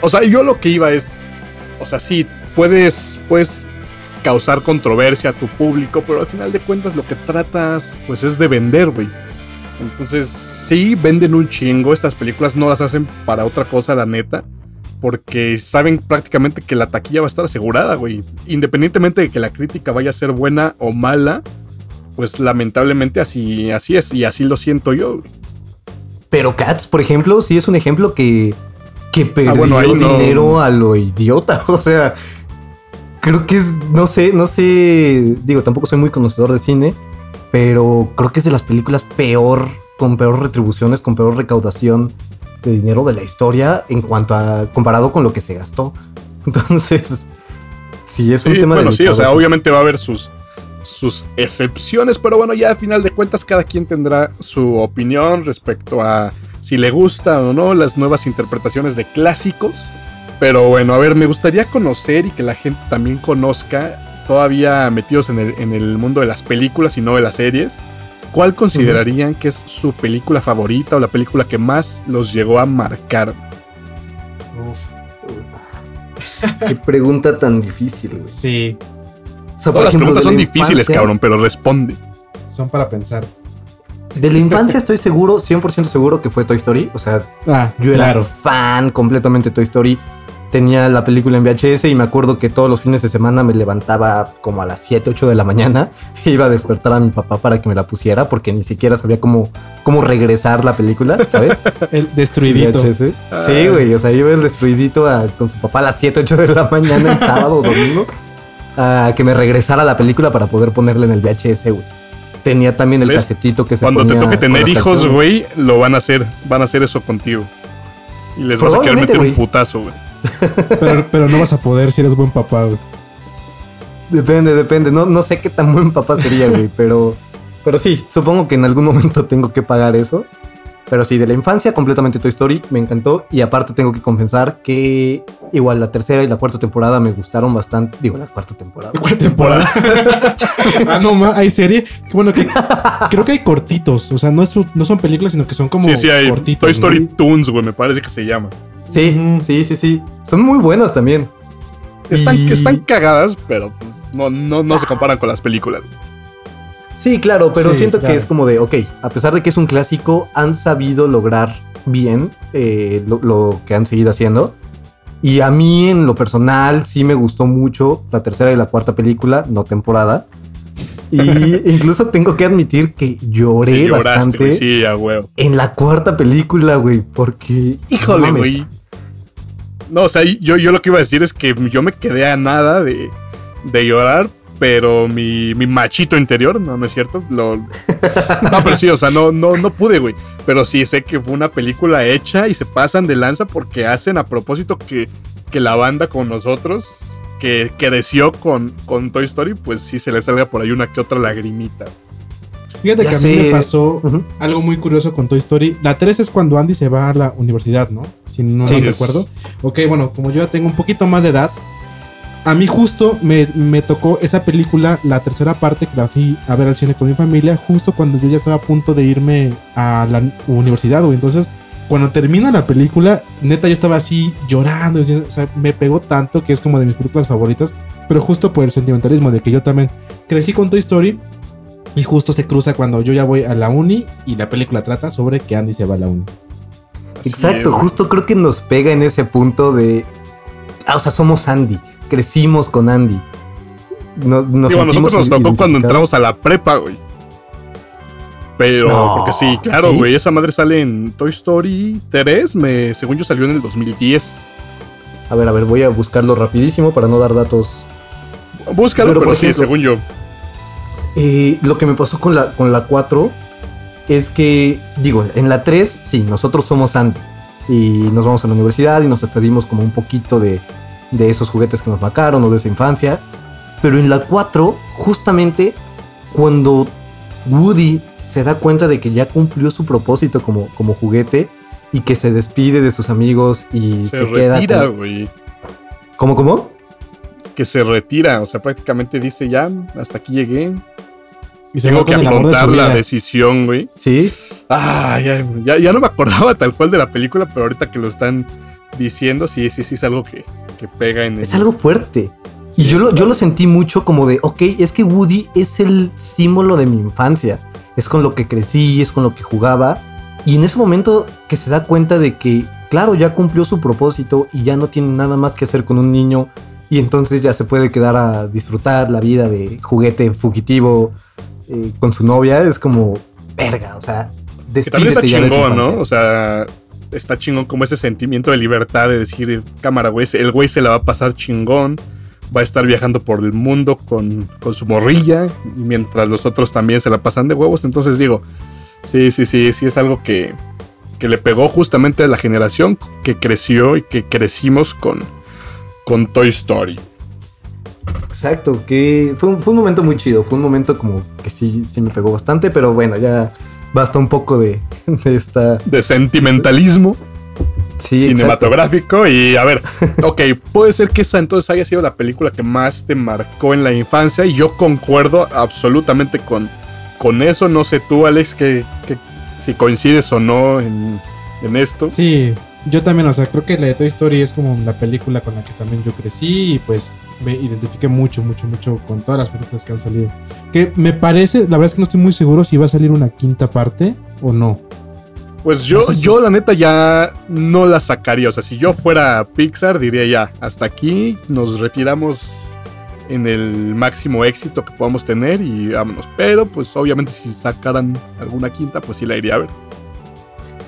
O sea, yo lo que iba es. O sea, sí, puedes, puedes causar controversia a tu público, pero al final de cuentas lo que tratas, pues es de vender, güey. Entonces, sí, venden un chingo. Estas películas no las hacen para otra cosa, la neta. Porque saben prácticamente que la taquilla va a estar asegurada, güey. Independientemente de que la crítica vaya a ser buena o mala, pues lamentablemente así, así es. Y así lo siento yo. güey. Pero Cats, por ejemplo, sí es un ejemplo que, que perdió Ah, bueno, ahí no- dinero a lo idiota. O sea, creo que es, no sé, no sé, digo, tampoco soy muy conocedor de cine, pero creo que es de las películas peor, con peor retribuciones, con peor recaudación de dinero de la historia en cuanto a, comparado con lo que se gastó. Entonces, sí, es un tema bueno, sí, o sea, obviamente va a haber sus, sus excepciones, pero bueno, ya al final de cuentas cada quien tendrá su opinión respecto a si le gusta o no las nuevas interpretaciones de clásicos. Pero bueno, a ver, me gustaría conocer y que la gente también conozca, todavía metidos en el, en el mundo de las películas y no de las series, ¿cuál considerarían que es su película favorita o la película que más los llegó a marcar? Qué pregunta tan difícil. güey. Sí, O sea, Todas las ejemplo, preguntas son la difíciles, infancia- cabrón, pero responde. son para pensar. De la infancia estoy seguro, 100% seguro que fue Toy Story. O sea, Ah, yo era claro. fan completamente de Toy Story. Tenía la película en VHS y me acuerdo que todos los fines de semana me levantaba como a las 7, 8 de la mañana. e Iba a despertar a mi papá para que me la pusiera porque ni siquiera sabía cómo, cómo regresar la película, ¿sabes? El destruidito. VHS. Sí, güey. O sea, iba el destruidito a- con su papá a las 7, 8 de la mañana, el sábado o domingo, a que me regresara la película para poder ponerla en el VHS, güey. Tenía también el ¿Ves? casetito que se Cuando te ponía toque con tener hijos, güey, lo van a hacer. Van a hacer eso contigo. Y les vas a querer meter un güey. putazo, güey. Pero, pero no vas a poder si eres buen papá, güey. Depende, depende. No, no sé qué tan buen papá sería, güey, pero, pero sí, supongo que en algún momento tengo que pagar eso. Pero sí, de la infancia, completamente Toy Story, me encantó. Y aparte tengo que confesar que igual la tercera y la cuarta temporada me gustaron bastante. Digo, la cuarta temporada. ¿Cuál temporada? ah, no, ma, hay serie. Bueno, que creo que hay cortitos. O sea, no, es- no son películas, sino que son como sí, sí, hay cortitos. Toy Story ¿no? Toons, güey, me parece que se llama. Sí, sí, sí, sí. Son muy buenos también. Están, Y- están cagadas, pero pues, no, no, no se comparan con las películas. Sí, claro, pero Sí, siento claro. que es como de, ok, a pesar de que es un clásico, han sabido lograr bien eh, lo, lo que han seguido haciendo. Y a mí, en lo personal, sí me gustó mucho la tercera y la cuarta película, no temporada. Y incluso tengo que admitir que lloré lloraste, bastante güey, sí, a huevo. en la cuarta película, güey, porque... Híjole, güey. No, o sea, yo, yo lo que iba a decir es que yo me quedé a nada de, de llorar, pero mi, mi machito interior, no, no es cierto. Lo, no, pero sí, o sea, no, no, no pude, güey. Pero sí sé que fue una película hecha y se pasan de lanza porque hacen a propósito que, que la banda con nosotros, que creció con, con Toy Story, pues sí se le salga por ahí una que otra lagrimita. Fíjate Ya que a mí sé. me pasó Ujú. algo muy curioso con Toy Story. La 3 es cuando Andy se va a la universidad, ¿no? Si no Sí, recuerdo. Ok, bueno, como yo ya tengo un poquito más de edad, a mí justo me, me tocó esa película, la tercera parte que la fui a ver al cine con mi familia, justo cuando yo ya estaba a punto de irme a la universidad, güey. Entonces, cuando termina la película, neta, yo estaba así llorando. o sea, me pegó tanto que es como de mis películas favoritas, pero justo por el sentimentalismo de que yo también crecí con Toy Story. Y justo se cruza cuando yo ya voy a la uni y la película trata sobre que Andy se va a la uni. Así Exacto, es, justo creo que nos pega en ese punto de. Ah, o sea, somos Andy. Crecimos con Andy. No, nos Digo, a nosotros nos tocó cuando entramos a la prepa, güey. Pero, No, porque sí, claro, ¿sí? güey, esa madre sale en Toy Story 3, me, según yo salió en el 2010. A ver, a ver, voy a buscarlo rapidísimo para no dar datos. Búscalo, Pero, pero, por sí, ejemplo, según yo. Eh, lo que me pasó con la, con la 4 es que, digo, en la 3, sí, nosotros somos Andy. Y nos vamos a la universidad y nos despedimos como un poquito de, de esos juguetes que nos marcaron o de esa infancia. Pero en la 4, justamente cuando Woody se da cuenta de que ya cumplió su propósito como, como juguete y que se despide de sus amigos y se, Se, queda. retira, con- güey. ¿Cómo, cómo? Que se retira, o sea, prácticamente dice ya, hasta aquí llegué. Y se Tengo que de afrontar la decisión, güey. Sí. Ah, ya, ya, ya no me acordaba tal cual de la película, pero ahorita que lo están diciendo, sí, sí, sí, es algo que, que pega en el... Es algo fuerte. Sí, y yo lo, yo lo sentí mucho como de, ok, es que Woody es el símbolo de mi infancia. Es con lo que crecí, es con lo que jugaba. Y en ese momento que se da cuenta de que, claro, ya cumplió su propósito y ya no tiene nada más que hacer con un niño. Y entonces ya se puede quedar a disfrutar la vida de juguete fugitivo eh, con su novia. Es como, verga, o sea, Que también está chingón, ¿no? O sea, está chingón como ese sentimiento de libertad de decir, cámara, güey, el güey se la va a pasar chingón, va a estar viajando por el mundo con, con su morrilla, mientras los otros también se la pasan de huevos. Entonces digo, sí, sí, sí, sí es algo que, que le pegó justamente a la generación que creció y que crecimos con, con Toy Story. Exacto, que fue un, fue un momento muy chido, fue un momento como que sí, sí me pegó bastante, pero bueno, ya basta un poco de, de esta... De sentimentalismo. Sí, cinematográfico y a ver, ok, puede ser que esa entonces haya sido la película que más te marcó en la infancia y yo concuerdo absolutamente con, con eso, no sé tú Alex que, que si coincides o no en, en esto. Sí, yo también, o sea, creo que la de Toy Story es como la película con la que también yo crecí y pues me identifiqué mucho, mucho, mucho con todas las películas que han salido. Que me parece, la verdad es que no estoy muy seguro si va a salir una quinta parte o no. Pues yo, yo la neta ya no la sacaría, o sea, si yo fuera Pixar diría ya, hasta aquí nos retiramos en el máximo éxito que podamos tener y vámonos, pero pues obviamente si sacaran alguna quinta pues sí la iría a ver.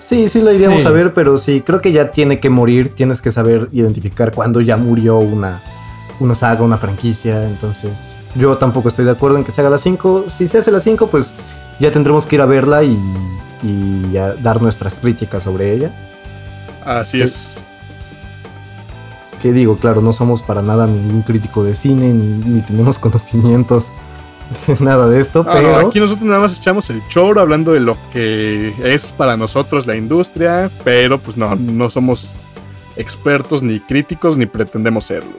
Sí, sí la iríamos Sí. a ver, pero sí, creo que ya tiene que morir, tienes que saber identificar cuándo ya murió una, una saga, una franquicia, entonces yo tampoco estoy de acuerdo en que se haga la 5, si se hace la 5 pues ya tendremos que ir a verla y, y a dar nuestras críticas sobre ella. Así Sí. es. Que digo, claro, no somos para nada ningún crítico de cine, ni, ni tenemos conocimientos nada de esto, Ah, pero no, aquí nosotros nada más echamos el choro hablando de lo que es para nosotros la industria, pero pues no, no somos expertos ni críticos ni pretendemos serlo.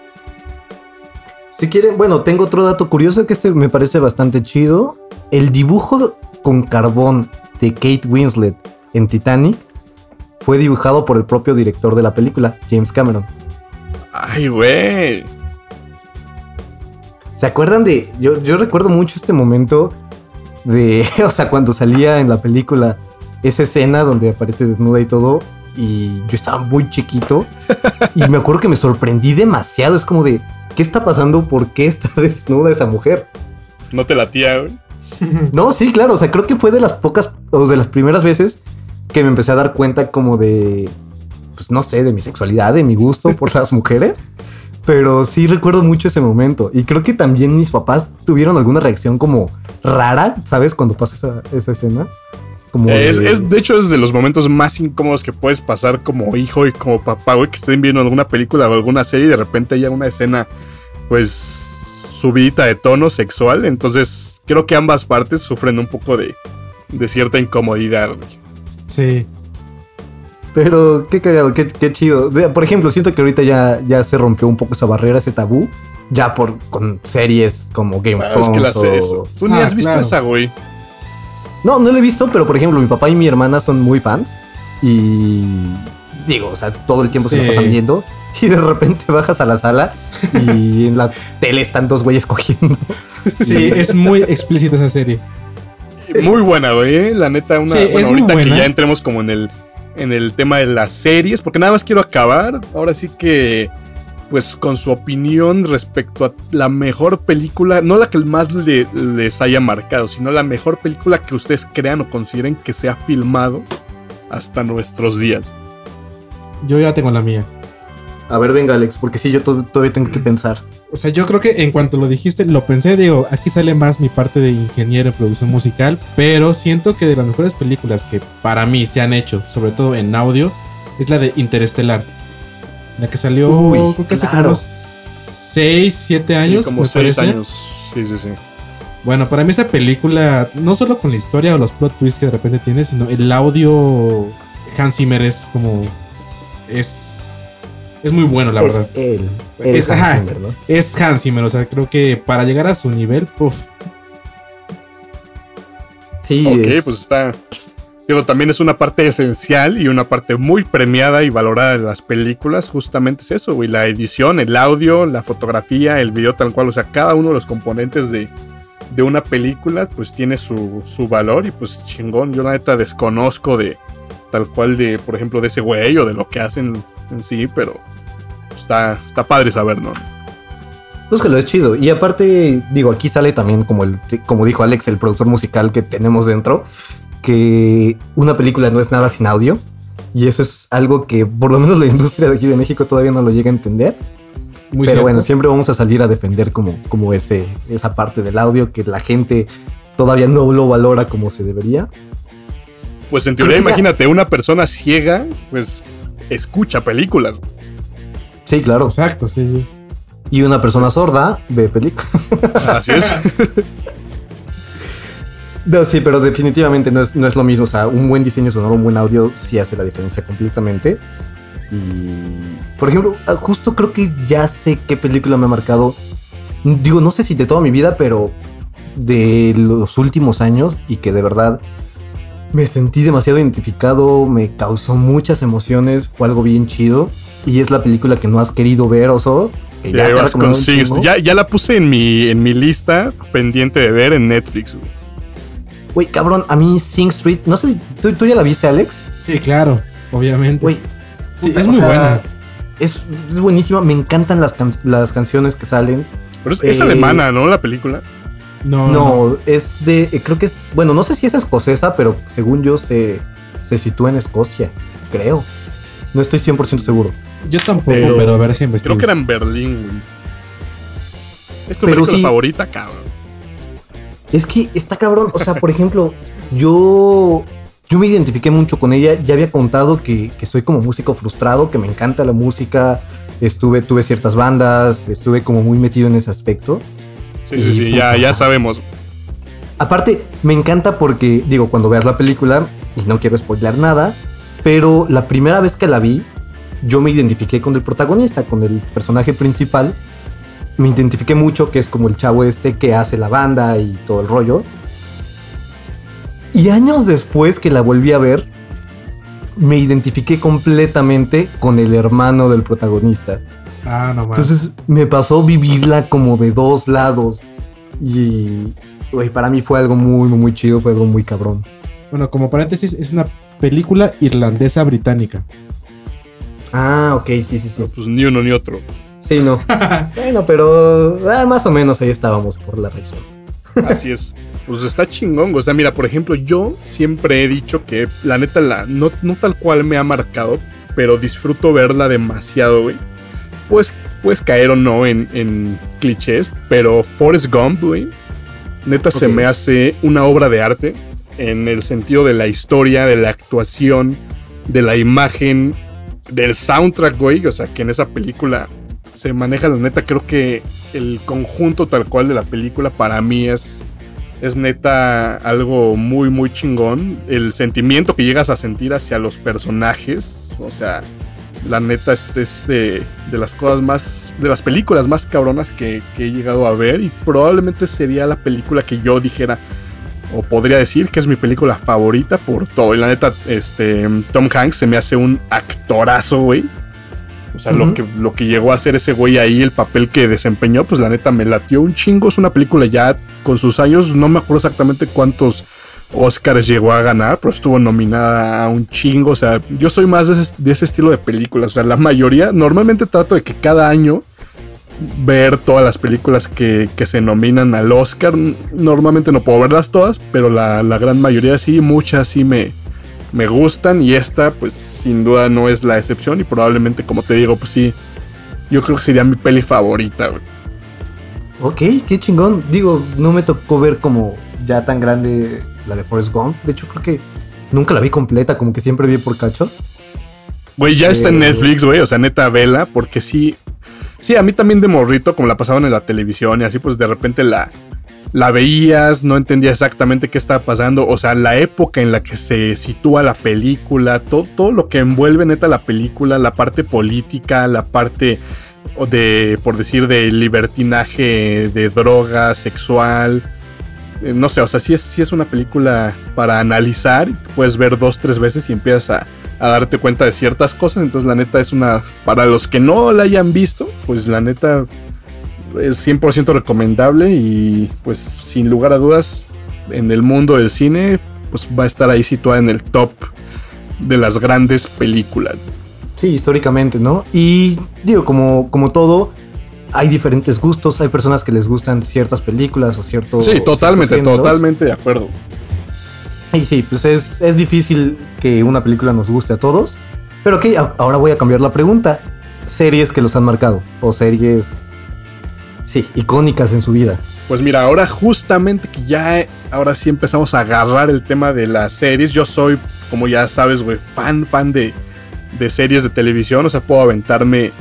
si quieren, bueno, tengo otro dato curioso que este me parece bastante chido. El dibujo con carbón de Kate Winslet en Titanic fue dibujado por el propio director de la película, James Cameron. Ay, güey. ¿Se acuerdan de.? Yo, yo recuerdo mucho este momento de. O sea, cuando salía en la película esa escena donde aparece desnuda y todo. Y yo estaba muy chiquito. y me acuerdo que me sorprendí demasiado. Es como de. ¿Qué está pasando? ¿Por qué está desnuda esa mujer? No te latía, güey. No, sí, claro. O sea, creo que fue de las pocas. O de las primeras veces que me empecé a dar cuenta como de. pues no sé, de mi sexualidad, de mi gusto por las mujeres. Pero sí recuerdo mucho ese momento. Y creo que también mis papás tuvieron alguna reacción como rara, ¿sabes? Cuando pasa esa, esa escena. Como es, de... Es, de hecho, es de los momentos más incómodos que puedes pasar como hijo y como papá, güey, que estén viendo alguna película o alguna serie y de repente haya una escena, pues, subida de tono sexual. Entonces, creo que ambas partes sufren un poco de, de cierta incomodidad, güey. Sí. Pero qué cagado, qué, qué, chido. Por ejemplo, siento que ahorita ya, ya se rompió un poco esa barrera, ese tabú. Ya por con series como Game of Thrones. Ah, es que las o... eso. Tú ni Ah, has visto claro. esa, güey. No, no lo he visto, pero por ejemplo, mi papá y mi hermana son muy fans. Y digo, o sea, todo el tiempo se la pasan viendo. Y de repente bajas a la sala y en la tele están dos güeyes cogiendo. Sí, es muy explícita esa serie. Muy buena, güey. ¿eh? La neta, una. Sí, bueno, es muy ahorita que buena. ya entremos como en el, en el tema de las series, porque nada más quiero acabar. Ahora sí que. Pues con su opinión respecto a la mejor película, no la que más le- les haya marcado, sino la mejor película que ustedes crean o consideren que se ha filmado hasta nuestros días. Yo ya tengo la mía. A ver, venga, Alex, porque sí, yo to- todavía tengo que pensar. O sea, yo creo que en cuanto lo dijiste, lo pensé, digo, aquí sale más mi parte de ingeniero en producción musical, pero siento que de las mejores películas que para mí se han hecho, sobre todo en audio, es la de Interestelar. La que salió, Uy, creo que hace claro. como unos 6, 7 años. Sí, como me seis parece. años. Sí, sí, sí. Bueno, para mí esa película, no solo con la historia o los plot twists que de repente tiene, sino el audio Hans Zimmer es como... Es... Es muy bueno, la es verdad. él. Él Es- Hans ajá. Zimmer, ¿no? Es Hans Zimmer, o sea, creo que para llegar a su nivel, puff. Sí, Ok, es- pues está. Digo, también es una parte esencial y una parte muy premiada y valorada de las películas. Justamente es eso, güey. La edición, el audio, la fotografía, el video tal cual. O sea, cada uno de los componentes de, de una película, pues tiene su, su valor y pues chingón. Yo la neta desconozco de tal cual de, por ejemplo, de ese güey o de lo que hacen en sí, pero está, está padre saber, ¿no? Búscalo, es chido. Y aparte, digo, aquí sale también como el, como dijo Alex, el productor musical que tenemos dentro, que una película no es nada sin audio. Y eso es algo que por lo menos la industria de aquí de México todavía no lo llega a entender. Muy Pero cierto. bueno, siempre vamos a salir a defender como, como ese, esa parte del audio que la gente todavía no lo valora como se debería. Pues en teoría, imagínate, una persona ciega, pues escucha películas. Sí, claro. Exacto, sí, sí. Y una persona Pues- sorda ve películas. Así es. No, sí, pero definitivamente no es, no es lo mismo. O sea, un buen diseño sonoro, un buen audio sí hace la diferencia completamente. Y, por ejemplo, ah, justo creo que ya sé qué película me ha marcado. Digo, no sé si de toda mi vida, pero de los últimos años y que de verdad me sentí demasiado identificado, me causó muchas emociones, fue algo bien chido. Y es la película que no has querido ver, Oso. que Sí, ya vas con. Ya, ya la puse en mi, en mi lista pendiente de ver en Netflix. güey. Cabrón, a mí Sing Street, no sé si tú, tú ya la viste, Alex. Sí, claro, obviamente. Güey, sí, es muy sea, buena. Es, es buenísima, me encantan las, can- las canciones que salen. Pero es, es Eh, alemana, ¿no? La película. No, no. No, es de, eh, creo que es, bueno, no sé si es escocesa, pero según yo se, se sitúa en Escocia, creo. No estoy 100% seguro. Yo tampoco, Pero- pero, a ver, investigar. Creo que era en Berlín, güey. Es tu Pero película sí. favorita, cabrón. Es que está cabrón, o sea, por ejemplo, yo, yo me identifiqué mucho con ella, ya había contado que, que soy como músico frustrado, que me encanta la música, estuve, tuve ciertas bandas, estuve como muy metido en ese aspecto. Sí, sí, sí, ya, ya sabemos. Aparte, me encanta porque, digo, cuando veas la película, y no quiero spoiler nada, pero la primera vez que la vi, yo me identifiqué con el protagonista, con el personaje principal. Me identifiqué mucho, que es como el chavo este que hace la banda y todo el rollo. Y años después que la volví a ver, me identifiqué completamente con el hermano del protagonista. Ah, no más. Entonces me pasó vivirla como de dos lados. Y, güey, para mí fue algo muy, muy, muy chido, fue algo muy cabrón. Bueno, como paréntesis, es una película irlandesa británica. Ah, ok, sí, sí, sí. Pues ni uno ni otro. Sí, no. bueno, pero ah, más o menos ahí estábamos por la región. Así es. Pues está chingón. O sea, mira, por ejemplo, yo siempre he dicho que la neta, la, no, no tal cual me ha marcado, pero disfruto verla demasiado, güey. Pues puedes caer o no en, en clichés, pero Forrest Gump, güey, neta se me hace una obra de arte en el sentido de la historia, de la actuación, de la imagen, del soundtrack, güey. O sea, que en esa película se maneja la neta. Creo que el conjunto tal cual de la película para mí es, es neta algo muy, muy chingón. El sentimiento que llegas a sentir hacia los personajes, o sea, la neta es, es de, de las cosas más, de las películas más cabronas que, que he llegado a ver y probablemente sería la película que yo dijera o podría decir que es mi película favorita por todo. Y la neta, este, Tom Hanks se me hace un actorazo, güey. O sea, lo, que, lo que llegó a hacer ese güey ahí, el papel que desempeñó, pues la neta me latió un chingo. Es una película ya con sus años, no me acuerdo exactamente cuántos Oscars llegó a ganar, pero estuvo nominada a un chingo. O sea, yo soy más de ese, estilo de películas. O sea, la mayoría, normalmente trato de que cada año ver todas las películas que, que se nominan al Oscar. Normalmente no puedo verlas todas, pero la, la gran mayoría sí, muchas sí me, me gustan y esta pues sin duda no es la excepción y probablemente como te digo pues sí, yo creo que sería mi peli favorita. Ok, qué chingón. Digo, no me tocó ver como ya tan grande la de Forrest Gump. De hecho, creo que nunca la vi completa, como que siempre vi por cachos. Güey, ya está en Eh. Netflix, güey, o sea, neta vela, porque sí, sí, a mí también de morrito, como la pasaban en la televisión y así, pues de repente la, la veías, no entendía exactamente qué estaba pasando, o sea, la época en la que se sitúa la película, todo, todo lo que envuelve neta la película, la parte política, la parte de, por decir, de libertinaje, de droga, sexual. Eh, No sé, o sea, sí es, sí es una película para analizar. Puedes ver dos, tres veces y empiezas a, a darte cuenta de ciertas cosas. Entonces, la neta es una. Para los que no la hayan visto, pues la neta es 100% recomendable. Y pues, sin lugar a dudas, en el mundo del cine, pues va a estar ahí situada en el top de las grandes películas. Sí, históricamente, ¿no? Y digo, como, como todo, hay diferentes gustos. Hay personas que les gustan ciertas películas o ciertos. Sí, totalmente, ciertos totalmente de acuerdo. Y sí, pues es, es difícil que una película nos guste a todos. Pero ok, ahora voy a cambiar la pregunta. Series que los han marcado. O series. Sí, icónicas en su vida. Pues mira, ahora justamente que ya, ahora sí empezamos a agarrar el tema de las series. Yo soy, como ya sabes, güey, fan, fan de, de series de televisión. O sea, puedo aventarme.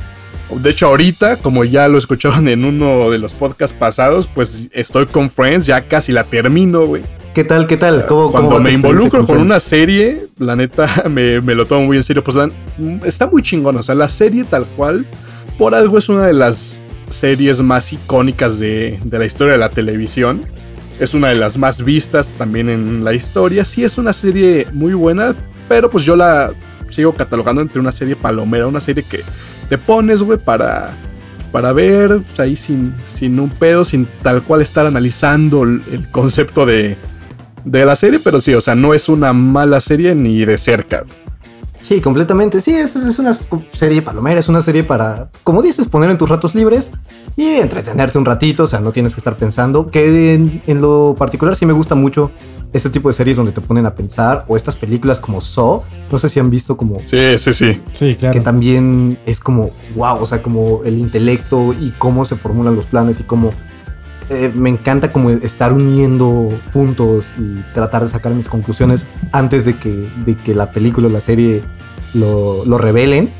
De hecho, ahorita, como ya lo escucharon en uno de los podcasts pasados, pues estoy con Friends, ya casi la termino, güey. ¿Qué tal? ¿Qué tal? ¿Cómo, Cuando cómo me involucro con una serie, la neta me, me lo tomo muy en serio. Pues la- está muy chingón. O sea, la serie tal cual, por algo es una de las series más icónicas de, de la historia de la televisión. Es una de las más vistas también en la historia. Sí es una serie muy buena, pero pues yo la sigo catalogando entre una serie palomera, una serie que te pones, güey, para, para ver, pues, ahí sin, sin un pedo, sin tal cual estar analizando el, concepto de, de la serie, pero sí, o sea, no es una mala serie ni de cerca. Sí, completamente. Sí, es, es una serie palomera, es una serie para, como dices, poner en tus ratos libres y entretenerte un ratito, o sea, no tienes que estar pensando. Que en, en lo particular sí me gusta mucho este tipo de series donde te ponen a pensar, o estas películas como Saw, no sé si han visto como Sí, sí, sí. Sí, claro. que también es como wow, o sea, como el intelecto y cómo se formulan los planes y cómo eh, me encanta como estar uniendo puntos y tratar de sacar mis conclusiones antes de que, de que la película o la serie lo, lo revelen.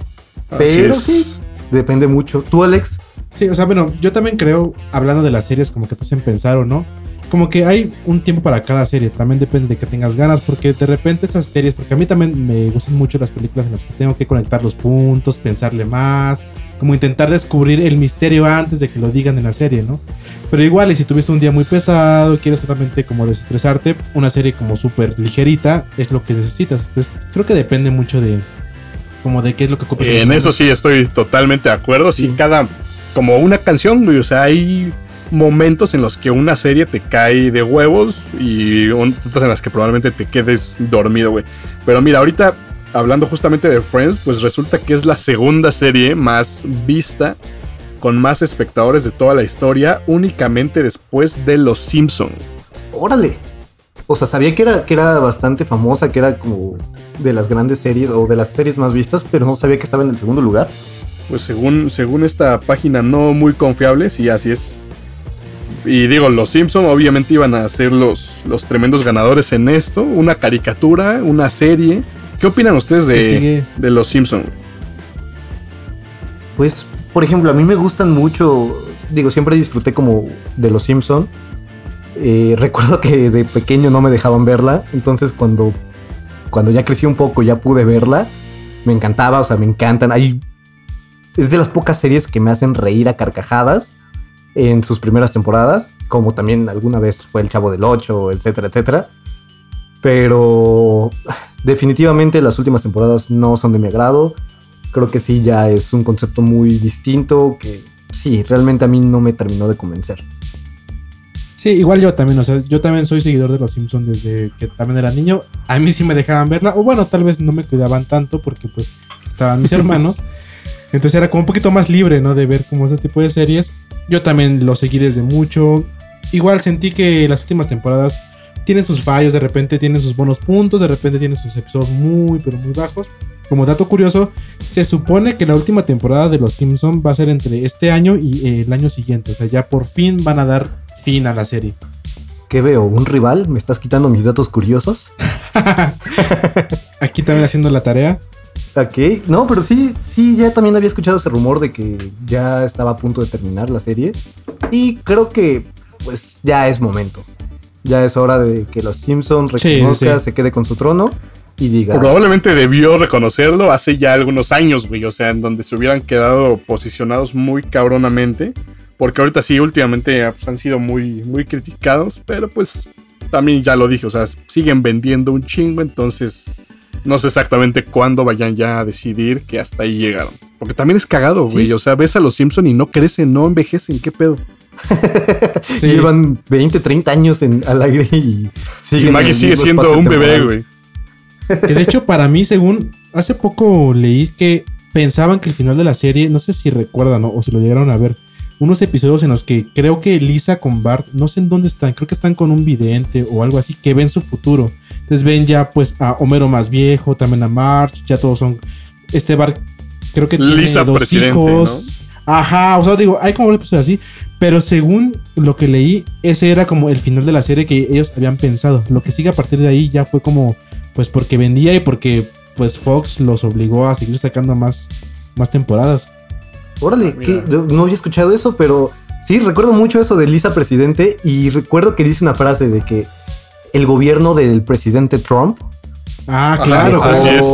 Así Pero es. sí, depende mucho. Tú, Alex, Sí, o sea, bueno, yo también creo, hablando de las series, como que te hacen pensar o no. Como que hay un tiempo para cada serie, también depende de que tengas ganas, porque de repente esas series, porque a mí también me gustan mucho las películas en las que tengo que conectar los puntos, pensarle más, como intentar descubrir el misterio antes de que lo digan en la serie, ¿no? Pero igual, y si tuviste un día muy pesado, quieres solamente como desestresarte, una serie como súper ligerita es lo que necesitas. Entonces, creo que depende mucho de como de qué es lo que ocupas. En eso sí estoy totalmente de acuerdo. Sí, Sí. cada. Como una canción, güey. O sea, hay momentos en los que una serie te cae de huevos y otras en las que probablemente te quedes dormido, güey. Pero mira, ahorita hablando justamente de Friends, pues resulta que es la segunda serie más vista con más espectadores de toda la historia, únicamente después de Los Simpson. órale. o sea, sabía que era, que era bastante famosa, que era como de las grandes series o de las series más vistas, pero no sabía que estaba en el segundo lugar. Pues según, según esta página no muy confiable, sí, así es. Y digo, los Simpson obviamente iban a ser los, los tremendos ganadores en esto. Una caricatura, una serie. ¿Qué opinan ustedes de, de los Simpson? Pues, por ejemplo, a mí me gustan mucho. Digo, siempre disfruté como de los Simpson. Eh, recuerdo que de pequeño no me dejaban verla. Entonces, cuando, cuando ya crecí un poco, ya pude verla. Me encantaba, o sea, me encantan. Hay, es de las pocas series que me hacen reír a carcajadas en sus primeras temporadas. Como también alguna vez fue El Chavo del 8, etcétera, etcétera. Pero definitivamente las últimas temporadas no son de mi agrado creo que sí ya es un concepto muy distinto que sí, realmente a mí no me terminó de convencer. Sí, igual yo también, o sea, yo también soy seguidor de Los Simpsons desde que también era niño. A mí sí me dejaban verla, o bueno, tal vez no me cuidaban tanto porque pues estaban mis hermanos. Entonces era como un poquito más libre, ¿no? De ver como ese tipo de series. Yo también lo seguí desde mucho. Igual sentí que las últimas temporadas tienen sus fallos, de repente tienen sus buenos puntos, de repente tienen sus episodios muy, pero muy bajos. Como dato curioso, se supone que la última temporada de Los Simpson va a ser entre este año y eh, el año siguiente. O sea, ya por fin van a dar fin a la serie. ¿Qué veo? ¿Un rival? ¿Me estás quitando mis datos curiosos? Aquí también haciendo la tarea. Ok, no, pero sí, sí, ya también había escuchado ese rumor de que ya estaba a punto de terminar la serie. Y creo que, pues, ya es momento. Ya es hora de que los Simpsons reconozca, se quede con su trono y diga. Probablemente debió reconocerlo hace ya algunos años, güey. O sea, en donde se hubieran quedado posicionados muy cabronamente. Porque ahorita sí, últimamente pues, han sido muy, muy criticados. Pero pues también ya lo dije, o sea, siguen vendiendo un chingo. Entonces no sé exactamente cuándo vayan ya a decidir que hasta ahí llegaron. Porque también es cagado, güey. O sea, ves a los Simpson y no crecen, no envejecen. ¿Qué pedo? Llevan 20, 30 años en, al aire y siguen. Y Maggie sigue siendo un bebé, güey. Que de hecho, para mí, según hace poco leí que pensaban que el final de la serie, no sé si recuerdan o si lo llegaron a ver, unos episodios en los que creo que Lisa con Bart, no sé en dónde están, creo que están con un vidente o algo así, que ven su futuro. Entonces ven ya pues a Homero más viejo, también a March, ya todos son... Este Bart creo que tiene dos hijos. Ajá, o sea, digo, hay como episodios así, pero según lo que leí, ese era como el final de la serie que ellos habían pensado. Lo que sigue a partir de ahí ya fue como pues porque vendía y porque pues Fox los obligó a seguir sacando más, más temporadas. Órale, ah, no había escuchado eso, pero sí, recuerdo mucho eso de Lisa presidente y recuerdo que dice una frase de que el gobierno del presidente Trump. Ah, claro. así es.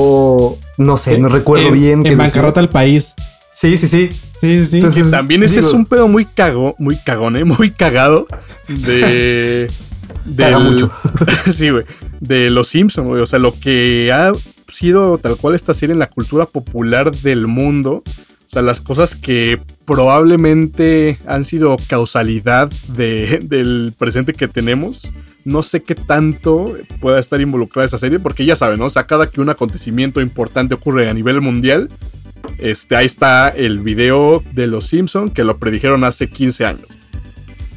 No sé, no recuerdo bien. En bancarrota el país. Sí, sí, sí. Sí, sí. también ese es un pedo muy cago, muy cagón, ¿eh? muy cagado de... de mucho. sí, güey de Los Simpsons, O sea, lo que ha sido tal cual esta serie en la cultura popular del mundo. O sea, las cosas que probablemente han sido causalidad del presente que tenemos. No sé qué tanto pueda estar involucrada esa serie, porque ya saben, ¿no? O sea, cada que un acontecimiento importante ocurre a nivel mundial, este, ahí está el video de Los Simpsons que lo predijeron hace 15 años.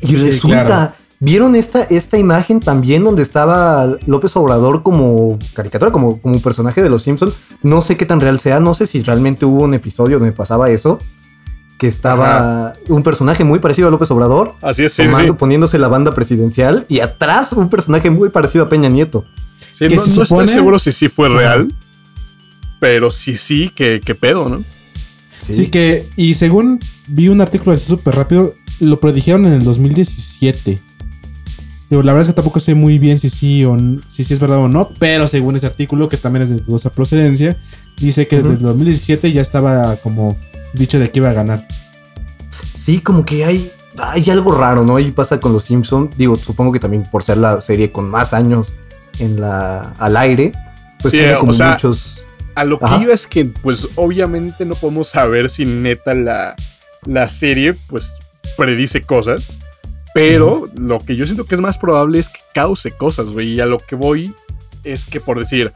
Y resulta, ¿Vieron esta, esta imagen también donde estaba López Obrador como caricatura, como, como personaje de Los Simpsons? No sé qué tan real sea, no sé si realmente hubo un episodio donde pasaba eso. Que estaba un personaje muy parecido a López Obrador. Así es, sí, Poniéndose la banda presidencial y atrás un personaje muy parecido a Peña Nieto. Sí, no, estoy seguro si sí fue real, pero sí, sí, que, pedo, ¿no? Sí. sí. que, y según vi un artículo así súper rápido, lo predijeron en el 2017 la verdad es que tampoco sé muy bien si sí, o, si sí es verdad o no, pero según ese artículo, que también es de dudosa procedencia, dice que desde el 2017 ya estaba como dicho de que iba a ganar. Sí, como que hay, hay algo raro, ¿no? Y pasa con los Simpsons. Digo, supongo que también por ser la serie con más años en la, al aire, pues tiene como muchos. A lo que iba es que, pues, obviamente no podemos saber si neta la, la serie, pues, predice cosas. Pero lo que yo siento que es más probable es que cause cosas, güey. Y a lo que voy es que, por decir,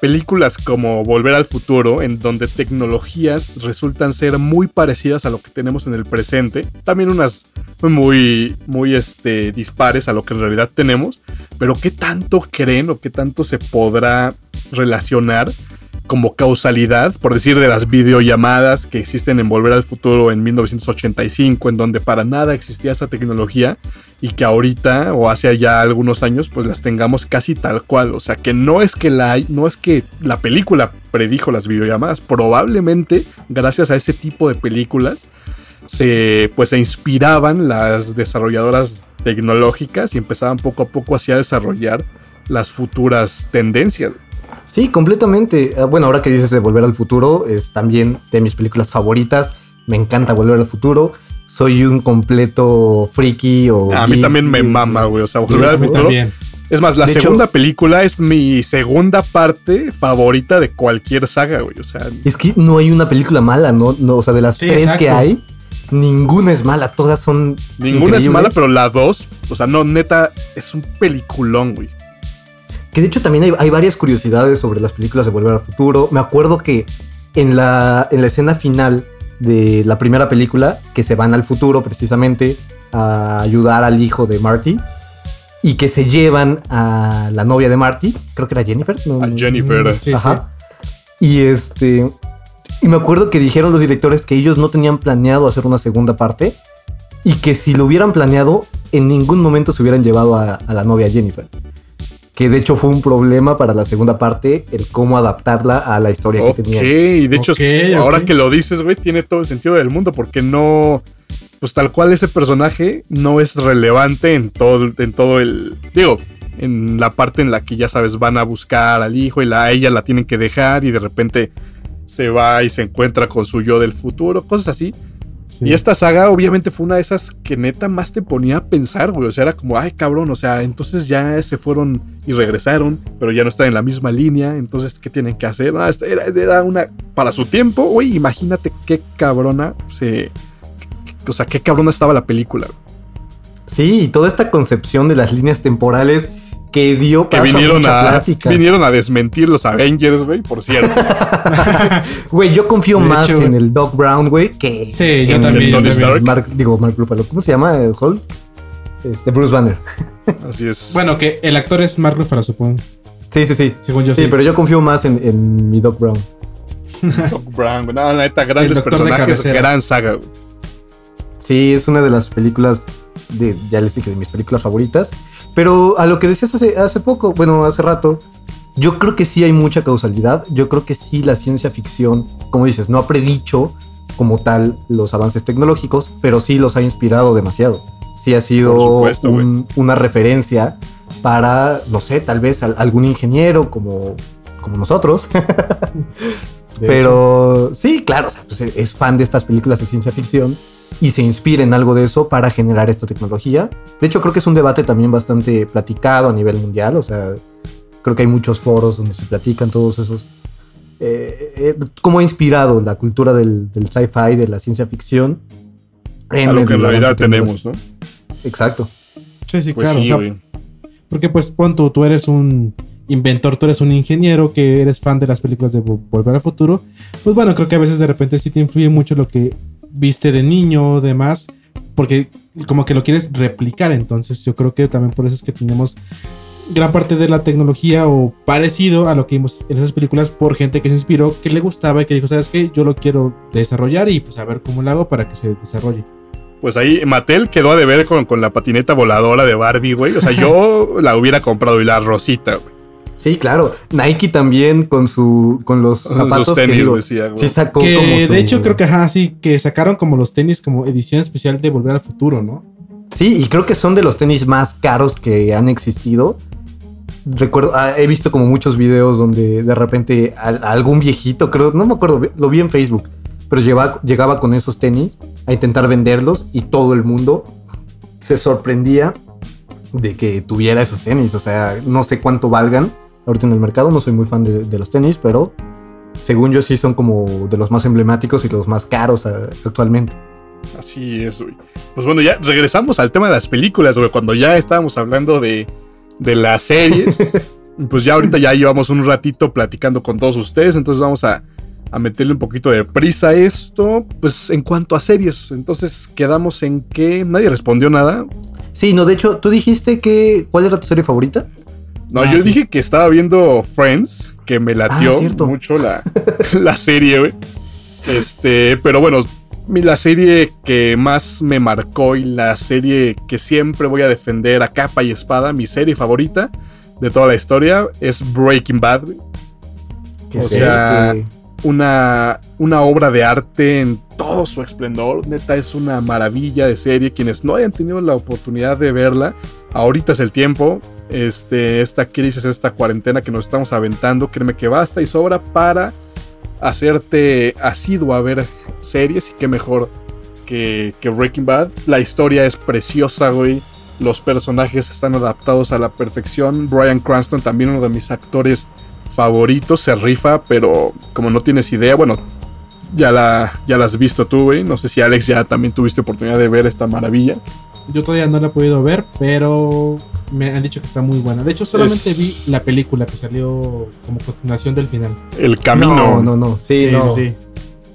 películas como Volver al Futuro, en donde tecnologías resultan ser muy parecidas a lo que tenemos en el presente, también unas muy, muy este, dispares a lo que en realidad tenemos, pero ¿qué tanto creen o qué tanto se podrá relacionar como causalidad, por decir, de las videollamadas que existen en Volver al Futuro en 1985, en donde para nada existía esa tecnología y que ahorita o hace ya algunos años pues las tengamos casi tal cual, o sea, que no es que la no es que la película predijo las videollamadas, probablemente gracias a ese tipo de películas se pues se inspiraban las desarrolladoras tecnológicas y empezaban poco a poco así a desarrollar las futuras tendencias. Sí, completamente. Ah, Bueno, ahora que dices de Volver al Futuro, es también de mis películas favoritas. Me encanta Volver al Futuro. Soy un completo friki o... A mí geek. también me mama, güey, o sea, Volver al Futuro. también. Es más, la De hecho- segunda película es mi segunda parte favorita de cualquier saga, güey, o sea, Es que no hay una película mala, ¿no? no o sea, de las Sí, tres que hay, ninguna es mala. Todas son... ninguna es mala, pero la dos, o sea, no, neta, es un peliculón, güey. Que de hecho también hay, hay varias curiosidades sobre las películas de Volver al Futuro. Me acuerdo que en la, en la escena final de la primera película, que se van al futuro precisamente a ayudar al hijo de Marty, y que se llevan a la novia de Marty, creo que era Jennifer. ¿no? A Jennifer. Mm, sí, Ajá. Y este. Y me acuerdo que dijeron los directores que ellos no tenían planeado hacer una segunda parte. Y que si lo hubieran planeado, en ningún momento se hubieran llevado a, a la novia Jennifer. Que de hecho fue un problema para la segunda parte, el cómo adaptarla a la historia Ok, que tenían. y de hecho, ahora que lo dices, güey, tiene todo el sentido del mundo, porque no, pues tal cual ese personaje no es relevante en todo, en todo el, digo, en la parte en la que ya sabes, van a buscar al hijo y la, a ella la tienen que dejar y de repente se va y se encuentra con su yo del futuro, cosas así. Sí. Y esta saga obviamente fue una de esas que neta más te ponía a pensar, güey. O sea, era como, ay cabrón, o sea, entonces ya se fueron y regresaron, pero ya no están en la misma línea, entonces, ¿qué tienen que hacer? No, esta era, era una, para su tiempo, güey, imagínate qué cabrona se... O sea, qué cabrona estaba la película. güey. Sí, y toda esta concepción de las líneas temporales que dio Que paso vinieron mucha a, plática. vinieron a desmentir los Avengers, güey, por cierto. Güey, yo confío De más hecho, en el Doc Brown, güey, que Sí, yo en también, yo Tony también. Stark. Mark, digo, Mark Ruffalo. ¿Cómo se llama? ¿El Hulk? Este, Bruce Banner. Así es. Bueno, que el actor es Mark Ruffalo, supongo. Sí, sí, sí. Según yo Sí, sí. pero yo confío más en, en mi Doc Brown. Doc Brown, güey. No, la neta, grandes personajes, gran saga, güey. Sí, es una de las películas, de, ya les dije, de mis películas favoritas. Pero a lo que decías hace, hace poco, bueno, hace rato, yo creo que sí hay mucha causalidad. Yo creo que sí la ciencia ficción, como dices, no ha predicho como tal los avances tecnológicos, pero sí los ha inspirado demasiado. Sí ha sido supuesto, un- una referencia para, no sé, tal vez al- algún ingeniero como, como nosotros. Pero sí, claro, o sea, pues, es fan de estas películas de ciencia ficción y se inspira en algo de eso para generar esta tecnología. De hecho, creo que es un debate también bastante platicado a nivel mundial. O sea, creo que hay muchos foros donde se platican todos esos. eh, eh, cómo ha inspirado la cultura del, del sci-fi, de la ciencia ficción. A lo que en realidad tenemos, ¿no? Exacto. Sí, sí, Pues claro. sí, o sea, güey. porque pues pon tú, eres un inventor, tú eres un ingeniero que eres fan de las películas de Vo- Volver al Futuro. Pues bueno, creo que a veces de repente sí te influye mucho lo que viste de niño demás. Porque como que lo quieres replicar. Entonces yo creo que también por eso es que tenemos gran parte de la tecnología o parecido a lo que vimos en esas películas por gente que se inspiró, que le gustaba y que dijo, ¿sabes qué? Yo lo quiero desarrollar y pues a ver cómo lo hago para que se desarrolle. Pues ahí Mattel quedó a deber con, con la patineta voladora de Barbie, güey. O sea, yo la hubiera comprado y la rosita, güey. Sí, claro. Nike también con su con los zapatos Sus que tenis, digo, sí sacó Que como su- de hecho creo que ajá, sí, que sacaron como los tenis como edición especial de Volver al Futuro, ¿no? Sí, y creo que son de los tenis más caros que han existido. Recuerdo, ah, he visto como muchos videos donde de repente a- a algún viejito, creo, no me acuerdo, lo vi en Facebook, pero lleva- llegaba con esos tenis a intentar venderlos y todo el mundo se sorprendía de que tuviera esos tenis. O sea, no sé cuánto valgan ahorita en el mercado, no soy muy fan de, de los tenis, pero según yo sí son como de los más emblemáticos y los más caros ah, actualmente. Así es, güey. Pues bueno, ya regresamos al tema de las películas, güey. Cuando ya estábamos hablando de, de las series, pues ya ahorita ya llevamos un ratito platicando con todos ustedes, entonces vamos a, a meterle un poquito de prisa a esto. Pues en cuanto a series, entonces quedamos en que nadie respondió nada. Sí, no, de hecho, tú dijiste que. ¿Cuál era tu serie favorita? No, Ah, yo sí. dije que estaba viendo Friends, que me latió Ah, mucho la, la serie, güey. Este, pero bueno, la serie que más me marcó y la serie que siempre voy a defender a capa y espada, mi serie favorita de toda la historia, es Breaking Bad. O sea, que- Una, una obra de arte en todo su esplendor. Neta, es una maravilla de serie. Quienes no hayan tenido la oportunidad de verla, ahorita es el tiempo. Este, esta crisis, esta cuarentena que nos estamos aventando, créeme que basta y sobra para hacerte asiduo a ver series. Y qué mejor que, que Breaking Bad. La historia es preciosa, güey. Los personajes están adaptados a la perfección. Brian Cranston, también uno de mis actores favoritos, se rifa, pero como no tienes idea, bueno, ya la, ya la has visto tú, güey. No sé si Alex ya también tuviste oportunidad de ver esta maravilla. Yo todavía no la he podido ver, pero me han dicho que está muy buena. De hecho, solamente Es- vi la película que salió como continuación del final. El camino. No, no, no. Sí, no. sí.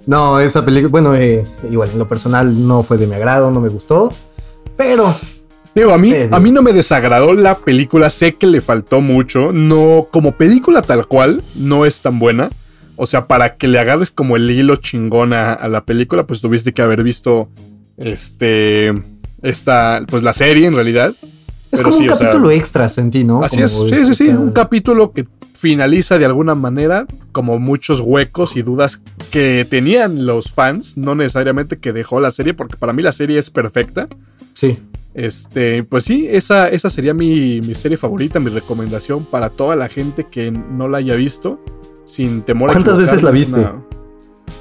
No, esa película, bueno, eh, igual en lo personal no fue de mi agrado, no me gustó. Pero Digo, a mí, a mí no me desagradó la película, sé que le faltó mucho. No, como película tal cual, no es tan buena. O sea, para que le agarres como el hilo chingón a, a la película, pues tuviste que haber visto este. Esta. Pues la serie en realidad. es Pero como sí, un sea, capítulo extra, sentí, ¿no? Así Como es, sí, sí, sí, un capítulo que finaliza de alguna manera como muchos huecos y dudas que tenían los fans, no necesariamente que dejó la serie, porque para mí la serie es perfecta. Sí. Este, pues sí, esa, esa sería mi, mi serie favorita, mi recomendación para toda la gente que no la haya visto, sin temor a ¿Cuántas veces la viste?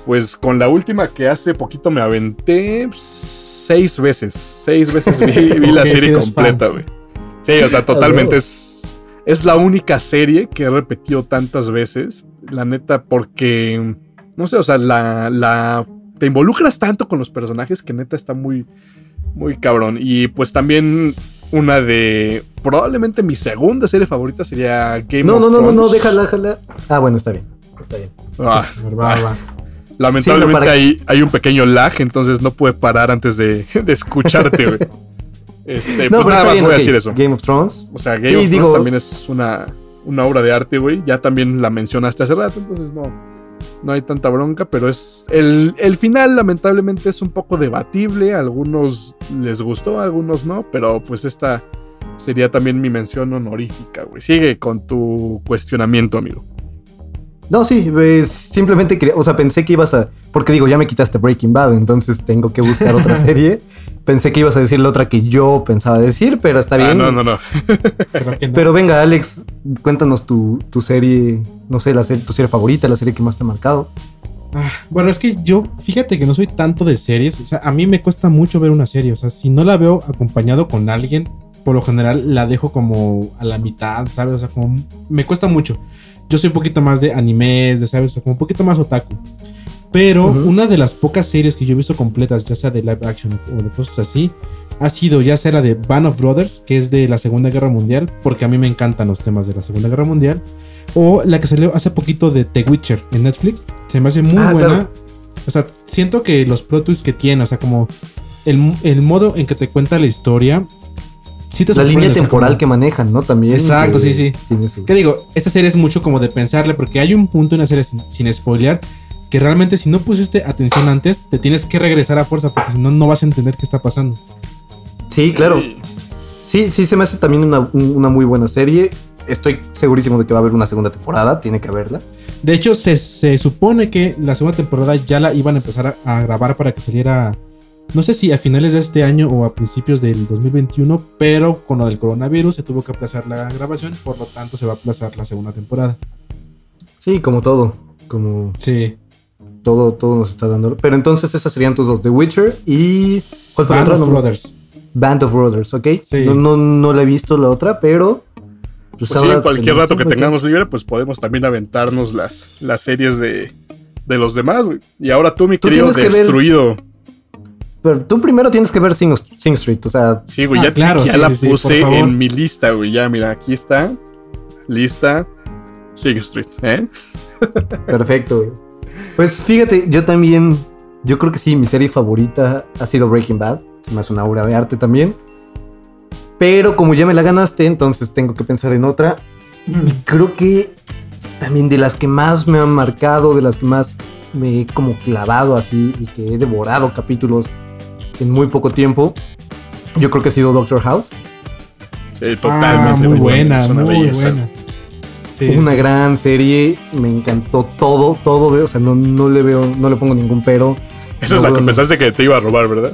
Pues con la última que hace poquito me aventé seis veces, seis veces vi, vi la serie completa, güey. Sí, o sea, totalmente es, es la única serie que he repetido tantas veces, la neta, porque, no sé, o sea, la, la, te involucras tanto con los personajes que neta está muy, muy cabrón. Y pues también una de, probablemente mi segunda serie favorita sería Game No, of no, no, no, no, Thrones. déjala, déjala. Ah, bueno, está bien. Está bien. Ah, Va, va. Lamentablemente Sí, no, para- hay, hay un pequeño lag, entonces no pude parar antes de, de escucharte, güey. Este, No, pues pero nada más bien, voy a decir eso. Game of Thrones. O sea, Game Sí, of Thrones digo- también es una, una obra de arte, güey. Ya también la mencionaste hace rato, entonces no, no hay tanta bronca, pero es. El, el final, lamentablemente, es un poco debatible. A algunos les gustó, a algunos no, pero pues esta sería también mi mención honorífica, güey. Sigue con tu cuestionamiento, amigo. No, sí, pues, simplemente quería, o sea, pensé que ibas a, porque digo, ya me quitaste Breaking Bad, entonces tengo que buscar otra serie. Pensé que ibas a decir la otra que yo pensaba decir, pero está bien. Ah, no, no, no. No. Pero venga, Alex, cuéntanos tu, tu serie, no sé, la serie, tu serie favorita, la serie que más te ha marcado. Ah, bueno, es que yo, fíjate que no soy tanto de series. O sea, a mí me cuesta mucho ver una serie. O sea, si no la veo acompañado con alguien, por lo general la dejo como a la mitad, ¿sabes? O sea, como me cuesta mucho. Yo soy un poquito más de animes, de, ¿sabes? Como un poquito más otaku. Pero Ujú. una de las pocas series que yo he visto completas, ya sea de live action o de cosas así, ha sido ya sea la de Band of Brothers, que es de la Segunda Guerra Mundial, porque a mí me encantan los temas de la Segunda Guerra Mundial, o la que salió hace poquito de The Witcher en Netflix. Se me hace muy Ah, buena. claro. O sea, siento que los plot twists que tiene, o sea, como el, el modo en que te cuenta la historia, sí te La línea temporal como- que manejan, ¿no? También. Exacto, que sí, sí. Tiene su... ¿Qué digo? Esta serie es mucho como de pensarle, porque hay un punto en la serie sin, sin spoilear que realmente si no pusiste atención antes, te tienes que regresar a fuerza, porque si no, no vas a entender qué está pasando. Sí, claro. Sí, sí, se me hace también una, una muy buena serie. Estoy segurísimo de que va a haber una segunda temporada, tiene que haberla. De hecho, se, se supone que la segunda temporada ya la iban a empezar a, a grabar para que saliera, no sé si a finales de este año o a principios del 2021, pero con lo del coronavirus se tuvo que aplazar la grabación, por lo tanto se va a aplazar la segunda temporada. Sí, como todo. Como Sí. todo, todo nos está dando. Pero entonces esas serían tus dos, The Witcher y... ¿Cuál fue Band la of? No- Brothers. Band of Brothers, ¿ok? Sí. No, no, no la he visto la otra, pero... Pues sí, ahora cualquier rato que tengamos libre, pues podemos también aventarnos las, las series de, de los demás, güey. Y ahora tú, mi Tú querido tienes que ver- destruido. Pero tú primero tienes que ver Sing, Sing Street, o sea... Sí, güey, Ah, ya, claro, ya sí, la sí, puse en mi lista, güey. Ya, mira, aquí está. lista, Sig Street, ¿eh? Perfecto, güey. Pues fíjate, yo también, yo creo que sí, mi serie favorita ha sido Breaking Bad. Se me hace una obra de arte también. Pero como ya me la ganaste, entonces tengo que pensar en otra. Y creo que también de las que más me han marcado, de las que más me he como clavado así y que he devorado capítulos en muy poco tiempo, yo creo que ha sido Doctor House. Sí, Ah, totalmente. muy buena, es una muy belleza. buena. Sí, una sí. gran serie, me encantó todo, todo, o sea, no, no le veo, no le pongo ningún pero. Esa es la que pensaste que te iba a robar, ¿verdad?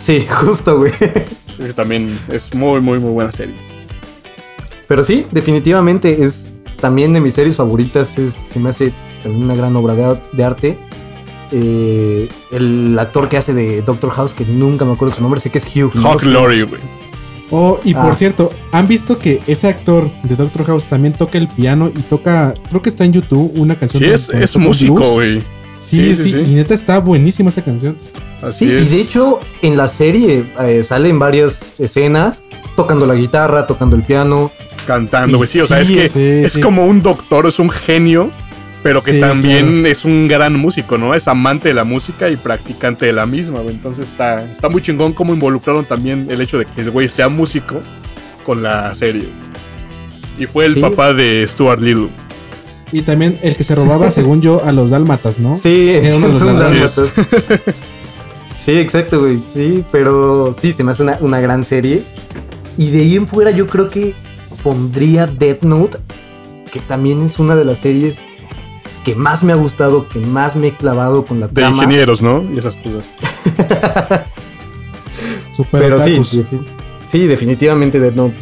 Sí, justo, güey. Sí, que también es muy, muy, muy buena serie. Pero sí, definitivamente es también de mis series favoritas. Es, se me hace también una gran obra de, de arte. Eh, el actor que hace de Doctor House, que nunca me acuerdo su nombre, sé que es Hugh. Hawk Lorry, güey. Oh, y por Ah. cierto, ¿han visto que ese actor de Doctor House también toca el piano y toca, creo que está en YouTube, una canción Sí, de- es, es músico, güey. Sí, Sí, sí, sí, sí. y neta está buenísima esa canción. Así Sí, y es. de hecho en la serie eh, salen varias escenas tocando la guitarra, tocando el piano. Cantando, güey. Sí, o sea, es que sí, es sí. como un doctor, es un genio, pero que Sí, también es un gran músico, ¿no? Es amante de la música y practicante de la misma, güey. Entonces está, está muy chingón cómo involucraron también el hecho de que el güey sea músico con la serie. Y fue el Sí. papá de Stuart Little. Y también el que se robaba, según yo, a los dálmatas, ¿no? Sí, Era uno de los dálmatas. Sí, exacto, güey. Sí, pero sí, se me hace una, una gran serie. Y de ahí en fuera yo creo que pondría Death Note, que también es una de las series que más me ha gustado, que más me he clavado con la De trama. ingenieros, ¿no? Y esas cosas. Super Pero sí, otakus. sí, definitivamente Note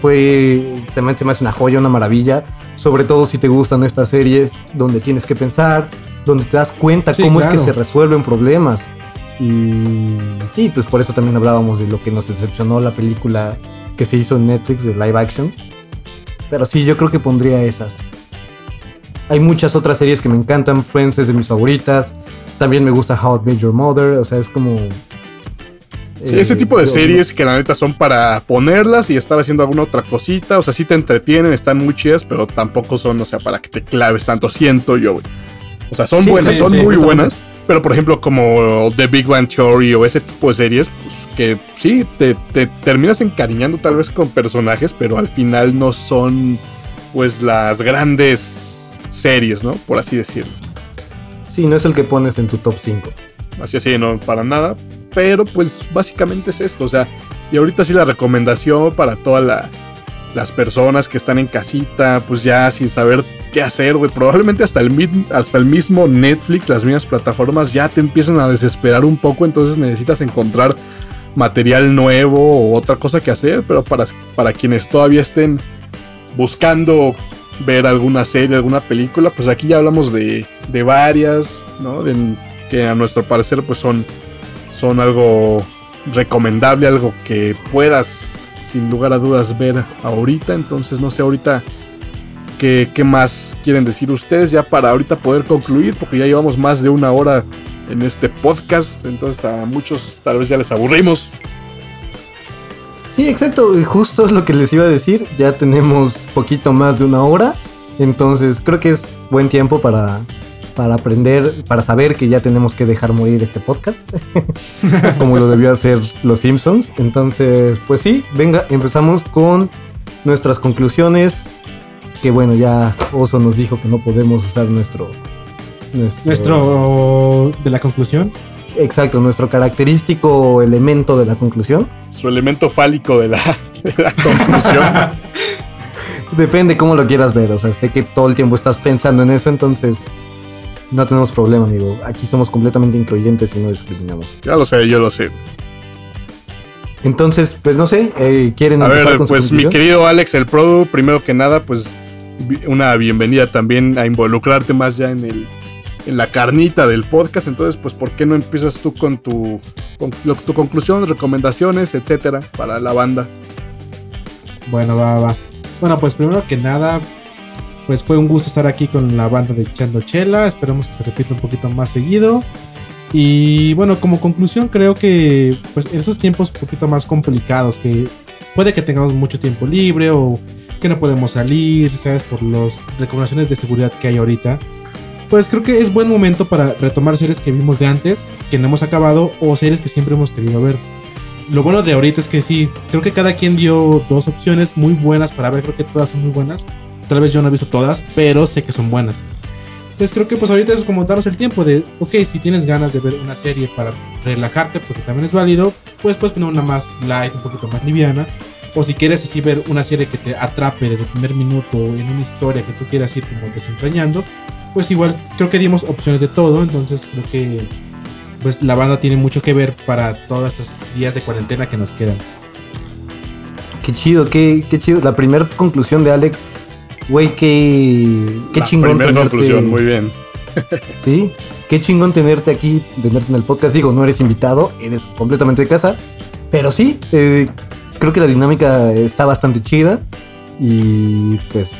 fue también se me hace una joya, una maravilla. Sobre todo si te gustan estas series donde tienes que pensar, donde te das cuenta Sí, cómo es que se resuelven problemas. Y sí, pues por eso también hablábamos de lo que nos decepcionó la película que se hizo en Netflix de live action. Pero sí, yo creo que pondría esas. Hay muchas otras series que me encantan. Friends es de mis favoritas. También me gusta How I Met Your Mother. O sea, es como. Sí, eh, ese tipo de series que la neta son para ponerlas y estar haciendo alguna otra cosita. O sea, sí te entretienen, están muy chidas, pero tampoco son, o sea, para que te claves tanto. Siento yo, güey. O sea, son Sí, buenas, sí, son sí, muy buenas. Pero por ejemplo, como The Big Bang Theory o ese tipo de series, pues que sí, te, te terminas encariñando tal vez con personajes, pero al final no son, pues, las grandes series, ¿no? Por así decirlo. Sí, no es el que pones en tu top 5. Así así, no para nada. Pero pues básicamente es esto. O sea, y ahorita sí la recomendación para todas las, las personas que están en casita, pues ya sin saber qué hacer, güey. Probablemente hasta el, hasta el mismo Netflix, las mismas plataformas ya te empiezan a desesperar un poco. Entonces necesitas encontrar material nuevo o otra cosa que hacer. Pero para, para quienes todavía estén buscando ver alguna serie, alguna película, pues aquí ya hablamos de, de varias, ¿no? De- que a nuestro parecer pues son, son algo recomendable, algo que puedas sin lugar a dudas ver ahorita. Entonces no sé ahorita qué, qué más quieren decir ustedes ya para ahorita poder concluir, porque ya llevamos más de una hora en este podcast, entonces a muchos tal vez ya les aburrimos. Sí, exacto. Justo es lo que les iba a decir. Ya tenemos poquito más de una hora. Entonces creo que es buen tiempo para, para aprender, para saber que ya tenemos que dejar morir este podcast. como lo debió hacer los Simpsons. Entonces, pues sí, venga, empezamos con nuestras conclusiones. Que bueno, ya Oso nos dijo que no podemos usar. Nuestro, Nuestro de la conclusión. Exacto, nuestro característico elemento de la conclusión. Su elemento fálico de la, de la conclusión. Depende cómo lo quieras ver. O sea, sé que todo el tiempo estás pensando en eso, entonces no tenemos problema, amigo. Aquí somos completamente incluyentes y no discriminamos. ya lo sé, yo lo sé. Entonces, pues no sé, eh, ¿quieren A empezar ver, con su pues mi querido Alex, el Produ, primero que nada, pues una bienvenida también a involucrarte más ya en el la carnita del podcast. Entonces, pues, ¿por qué no empiezas tú con tu, con tu conclusión, recomendaciones, etcétera, para la banda? Bueno, va, va. Bueno, pues primero que nada, pues fue un gusto estar aquí con la banda de Echando Chela. Esperemos que se repita un poquito más seguido. Y bueno, como conclusión, creo que pues en esos tiempos un poquito más complicados, que puede que tengamos mucho tiempo libre o que no podemos salir, ¿sabes? Por las recomendaciones de seguridad que hay ahorita. Pues creo que es buen momento para retomar series que vimos de antes, que no hemos acabado, o series que siempre hemos querido ver. Lo bueno de ahorita es que sí, creo que cada quien dio dos opciones muy buenas para ver, creo que todas son muy buenas. Tal vez yo no he visto todas, pero sé que son buenas. Entonces creo que pues ahorita es como darnos el tiempo de, ok, si tienes ganas de ver una serie para relajarte, porque también es válido, pues puedes poner una más light, un poquito más liviana. O si quieres así ver una serie que te atrape desde el primer minuto en una historia que tú quieras ir como desentrañando, pues igual creo que dimos opciones de todo, entonces creo que pues la banda tiene mucho que ver para todos esos días de cuarentena que nos quedan. Qué chido, qué, qué chido. La primera conclusión de Alex, güey, qué, qué La chingón primera tenerte. conclusión, muy bien. Sí, qué chingón tenerte aquí, tenerte en el podcast. Digo, no eres invitado, eres completamente de casa. Pero sí, eh, creo que la dinámica está bastante chida. Y pues,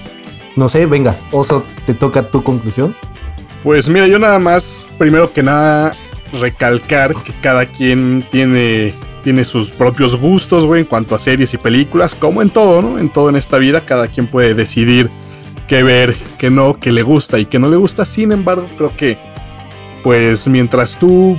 no sé, venga, Oso, te toca tu conclusión. Pues mira, yo nada más, primero que nada, recalcar que cada quien tiene, tiene sus propios gustos, güey, en cuanto a series y películas, como en todo, ¿no? En todo en esta vida, cada quien puede decidir qué ver, qué no, qué le gusta y qué no le gusta. Sin embargo, creo que, pues mientras tú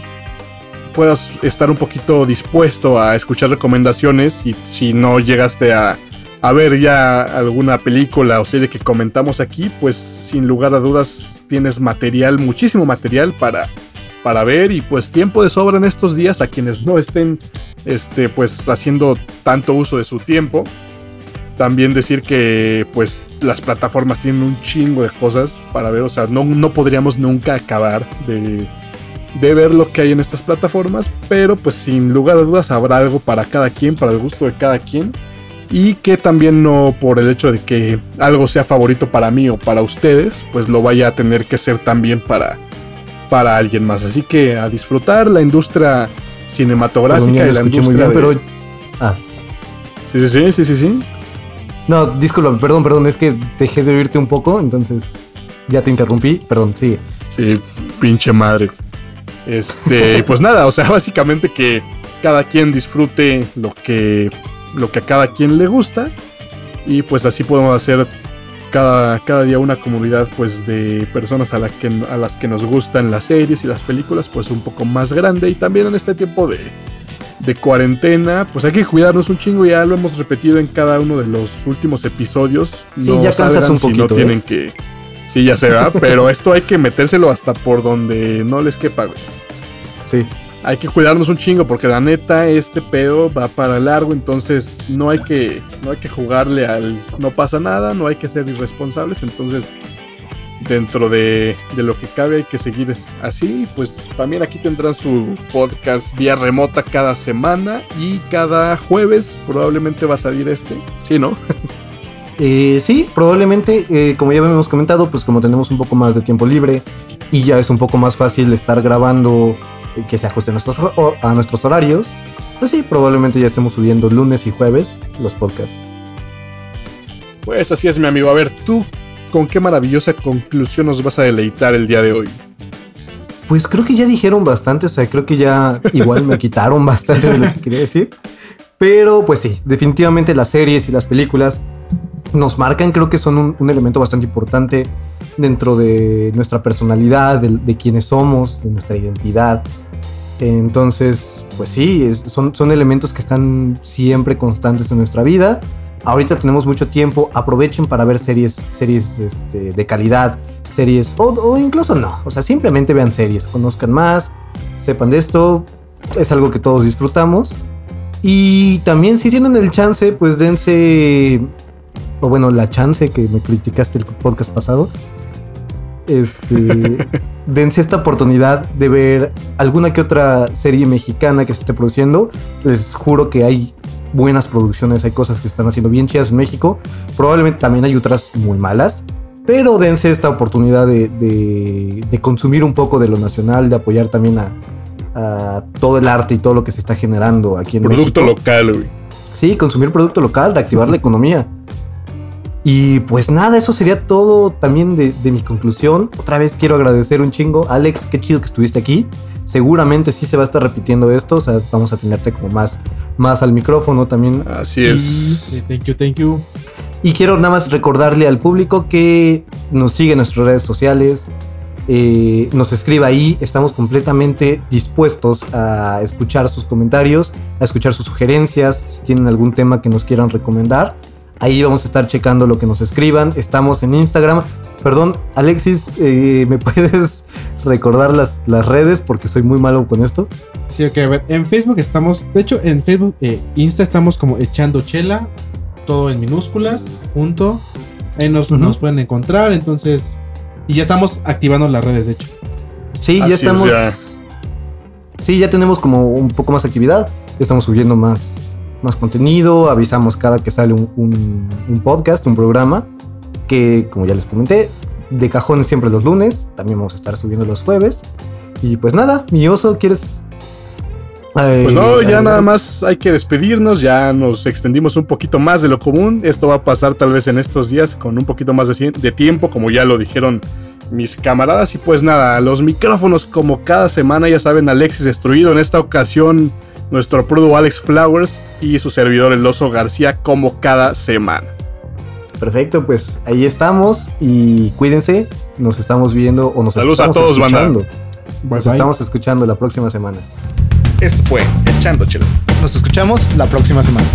puedas estar un poquito dispuesto a escuchar recomendaciones y si no llegaste a, a ver ya alguna película o serie que comentamos aquí, pues sin lugar a dudas tienes material, muchísimo material para, para ver y pues tiempo de sobra en estos días a quienes no estén este, pues haciendo tanto uso de su tiempo. También decir que pues las plataformas tienen un chingo de cosas para ver, o sea, no, no podríamos nunca acabar de, de ver lo que hay en estas plataformas, pero pues sin lugar a dudas habrá algo para cada quien, para el gusto de cada quien. Y que también no por el hecho de que algo sea favorito para mí o para ustedes, pues lo vaya a tener que ser también para, para alguien más. Así que a disfrutar la industria cinematográfica y la industria bien, de- pero... Ah, Sí, sí, sí, sí, sí, sí. no, disculpa, perdón, perdón, es que dejé de oírte un poco, entonces ya te interrumpí. Perdón, sigue. Sí, pinche madre. Este, pues nada, o sea, básicamente que cada quien disfrute lo que, lo que a cada quien le gusta. Y pues así podemos hacer cada, cada día una comunidad pues de personas a, la que, a las que nos gustan las series y las películas pues un poco más grande. Y también en este tiempo de, de cuarentena, pues hay que cuidarnos un chingo. Ya lo hemos repetido en cada uno de los últimos episodios. Sí, ya cansas un si poquito, no ¿eh? tienen que... Sí, ya se va, pero esto hay que metérselo hasta por donde no les quepa, güey. Sí. Hay que cuidarnos un chingo porque la neta este pedo va para largo, entonces no hay que no hay que jugarle al no pasa nada, no hay que ser irresponsables, entonces dentro de, de lo que cabe hay que seguir así, pues también aquí tendrán su podcast vía remota cada semana y cada jueves probablemente va a salir este, ¿sí, no? Eh, sí, probablemente, eh, como ya habíamos comentado, pues como tenemos un poco más de tiempo libre y ya es un poco más fácil estar grabando que se ajuste a nuestros, a nuestros horarios, pues sí, probablemente ya estemos subiendo lunes y jueves los podcasts. Pues así es mi amigo, a ver tú con qué maravillosa conclusión nos vas a deleitar el día de hoy. Pues creo que ya dijeron bastante, o sea, creo que ya igual me quitaron bastante de lo que quería decir. Pero pues sí, definitivamente las series y las películas nos marcan, creo que son un, elemento bastante importante dentro de nuestra personalidad, de, quienes somos, de nuestra identidad. Entonces, pues sí, son, son elementos que están siempre constantes en nuestra vida. Ahorita tenemos mucho tiempo, aprovechen para ver series, series este, de calidad, series, o, o incluso no, o sea, simplemente vean series, conozcan más, sepan de esto, es algo que todos disfrutamos. Y también si tienen el chance, pues dense, o bueno, la chance que me criticaste el podcast pasado, este, dense esta oportunidad de ver alguna que otra serie mexicana que se esté produciendo. Les juro que hay buenas producciones, hay cosas que se están haciendo bien chidas en México. Probablemente también hay otras muy malas. Pero dense esta oportunidad de, de- de consumir un poco de lo nacional, de apoyar también a, a todo el arte y todo lo que se está generando aquí en Producto México. local, güey. Sí, consumir producto local, reactivar la economía. Y pues nada, eso sería todo también de, de mi conclusión. Otra vez quiero agradecer un chingo. Alex, qué chido que estuviste aquí. Seguramente sí se va a estar repitiendo esto. O sea, vamos a tenerte como más, más al micrófono también. Así es. Sí, thank you, thank you. Y quiero nada más recordarle al público que nos sigue en nuestras redes sociales, eh, nos escriba ahí. Estamos completamente dispuestos a escuchar sus comentarios, a escuchar sus sugerencias, si tienen algún tema que nos quieran recomendar. Ahí vamos a estar checando lo que nos escriban. Estamos en Instagram. Perdón, Alexis, eh, ¿me puedes recordar las, las redes? Porque soy muy malo con esto. Sí, ok, a ver. En Facebook estamos, de hecho, en Facebook, eh, Insta estamos como echando chela, todo en minúsculas, junto. Ahí nos, nos pueden encontrar, entonces. Y ya estamos activando las redes, de hecho. Sí, ya Así es, estamos. ya. Sí, ya tenemos como un poco más actividad. Estamos subiendo más, más contenido. Avisamos cada que sale un, un- un podcast, un programa. Que, como ya les comenté, de cajón siempre los lunes. También vamos a estar subiendo los jueves. Y pues nada, mi oso, ¿quieres.? eh, Pues no, ya nada más hay que despedirnos, ya nos extendimos un poquito más de lo común. Esto va a pasar tal vez en estos días con un poquito más de tiempo, como ya lo dijeron mis camaradas. Y pues nada, los micrófonos como cada semana, ya saben, Alexis destruido. En esta ocasión, nuestro prudo Alex Flowers y su servidor el oso García como cada semana. Perfecto, pues ahí estamos. Y cuídense. Nos estamos viendo o nos Saludos a estamos todos, banda. escuchando. Nos bye. estamos escuchando la próxima semana. Esto fue Echando Chelo. Nos escuchamos la próxima semana.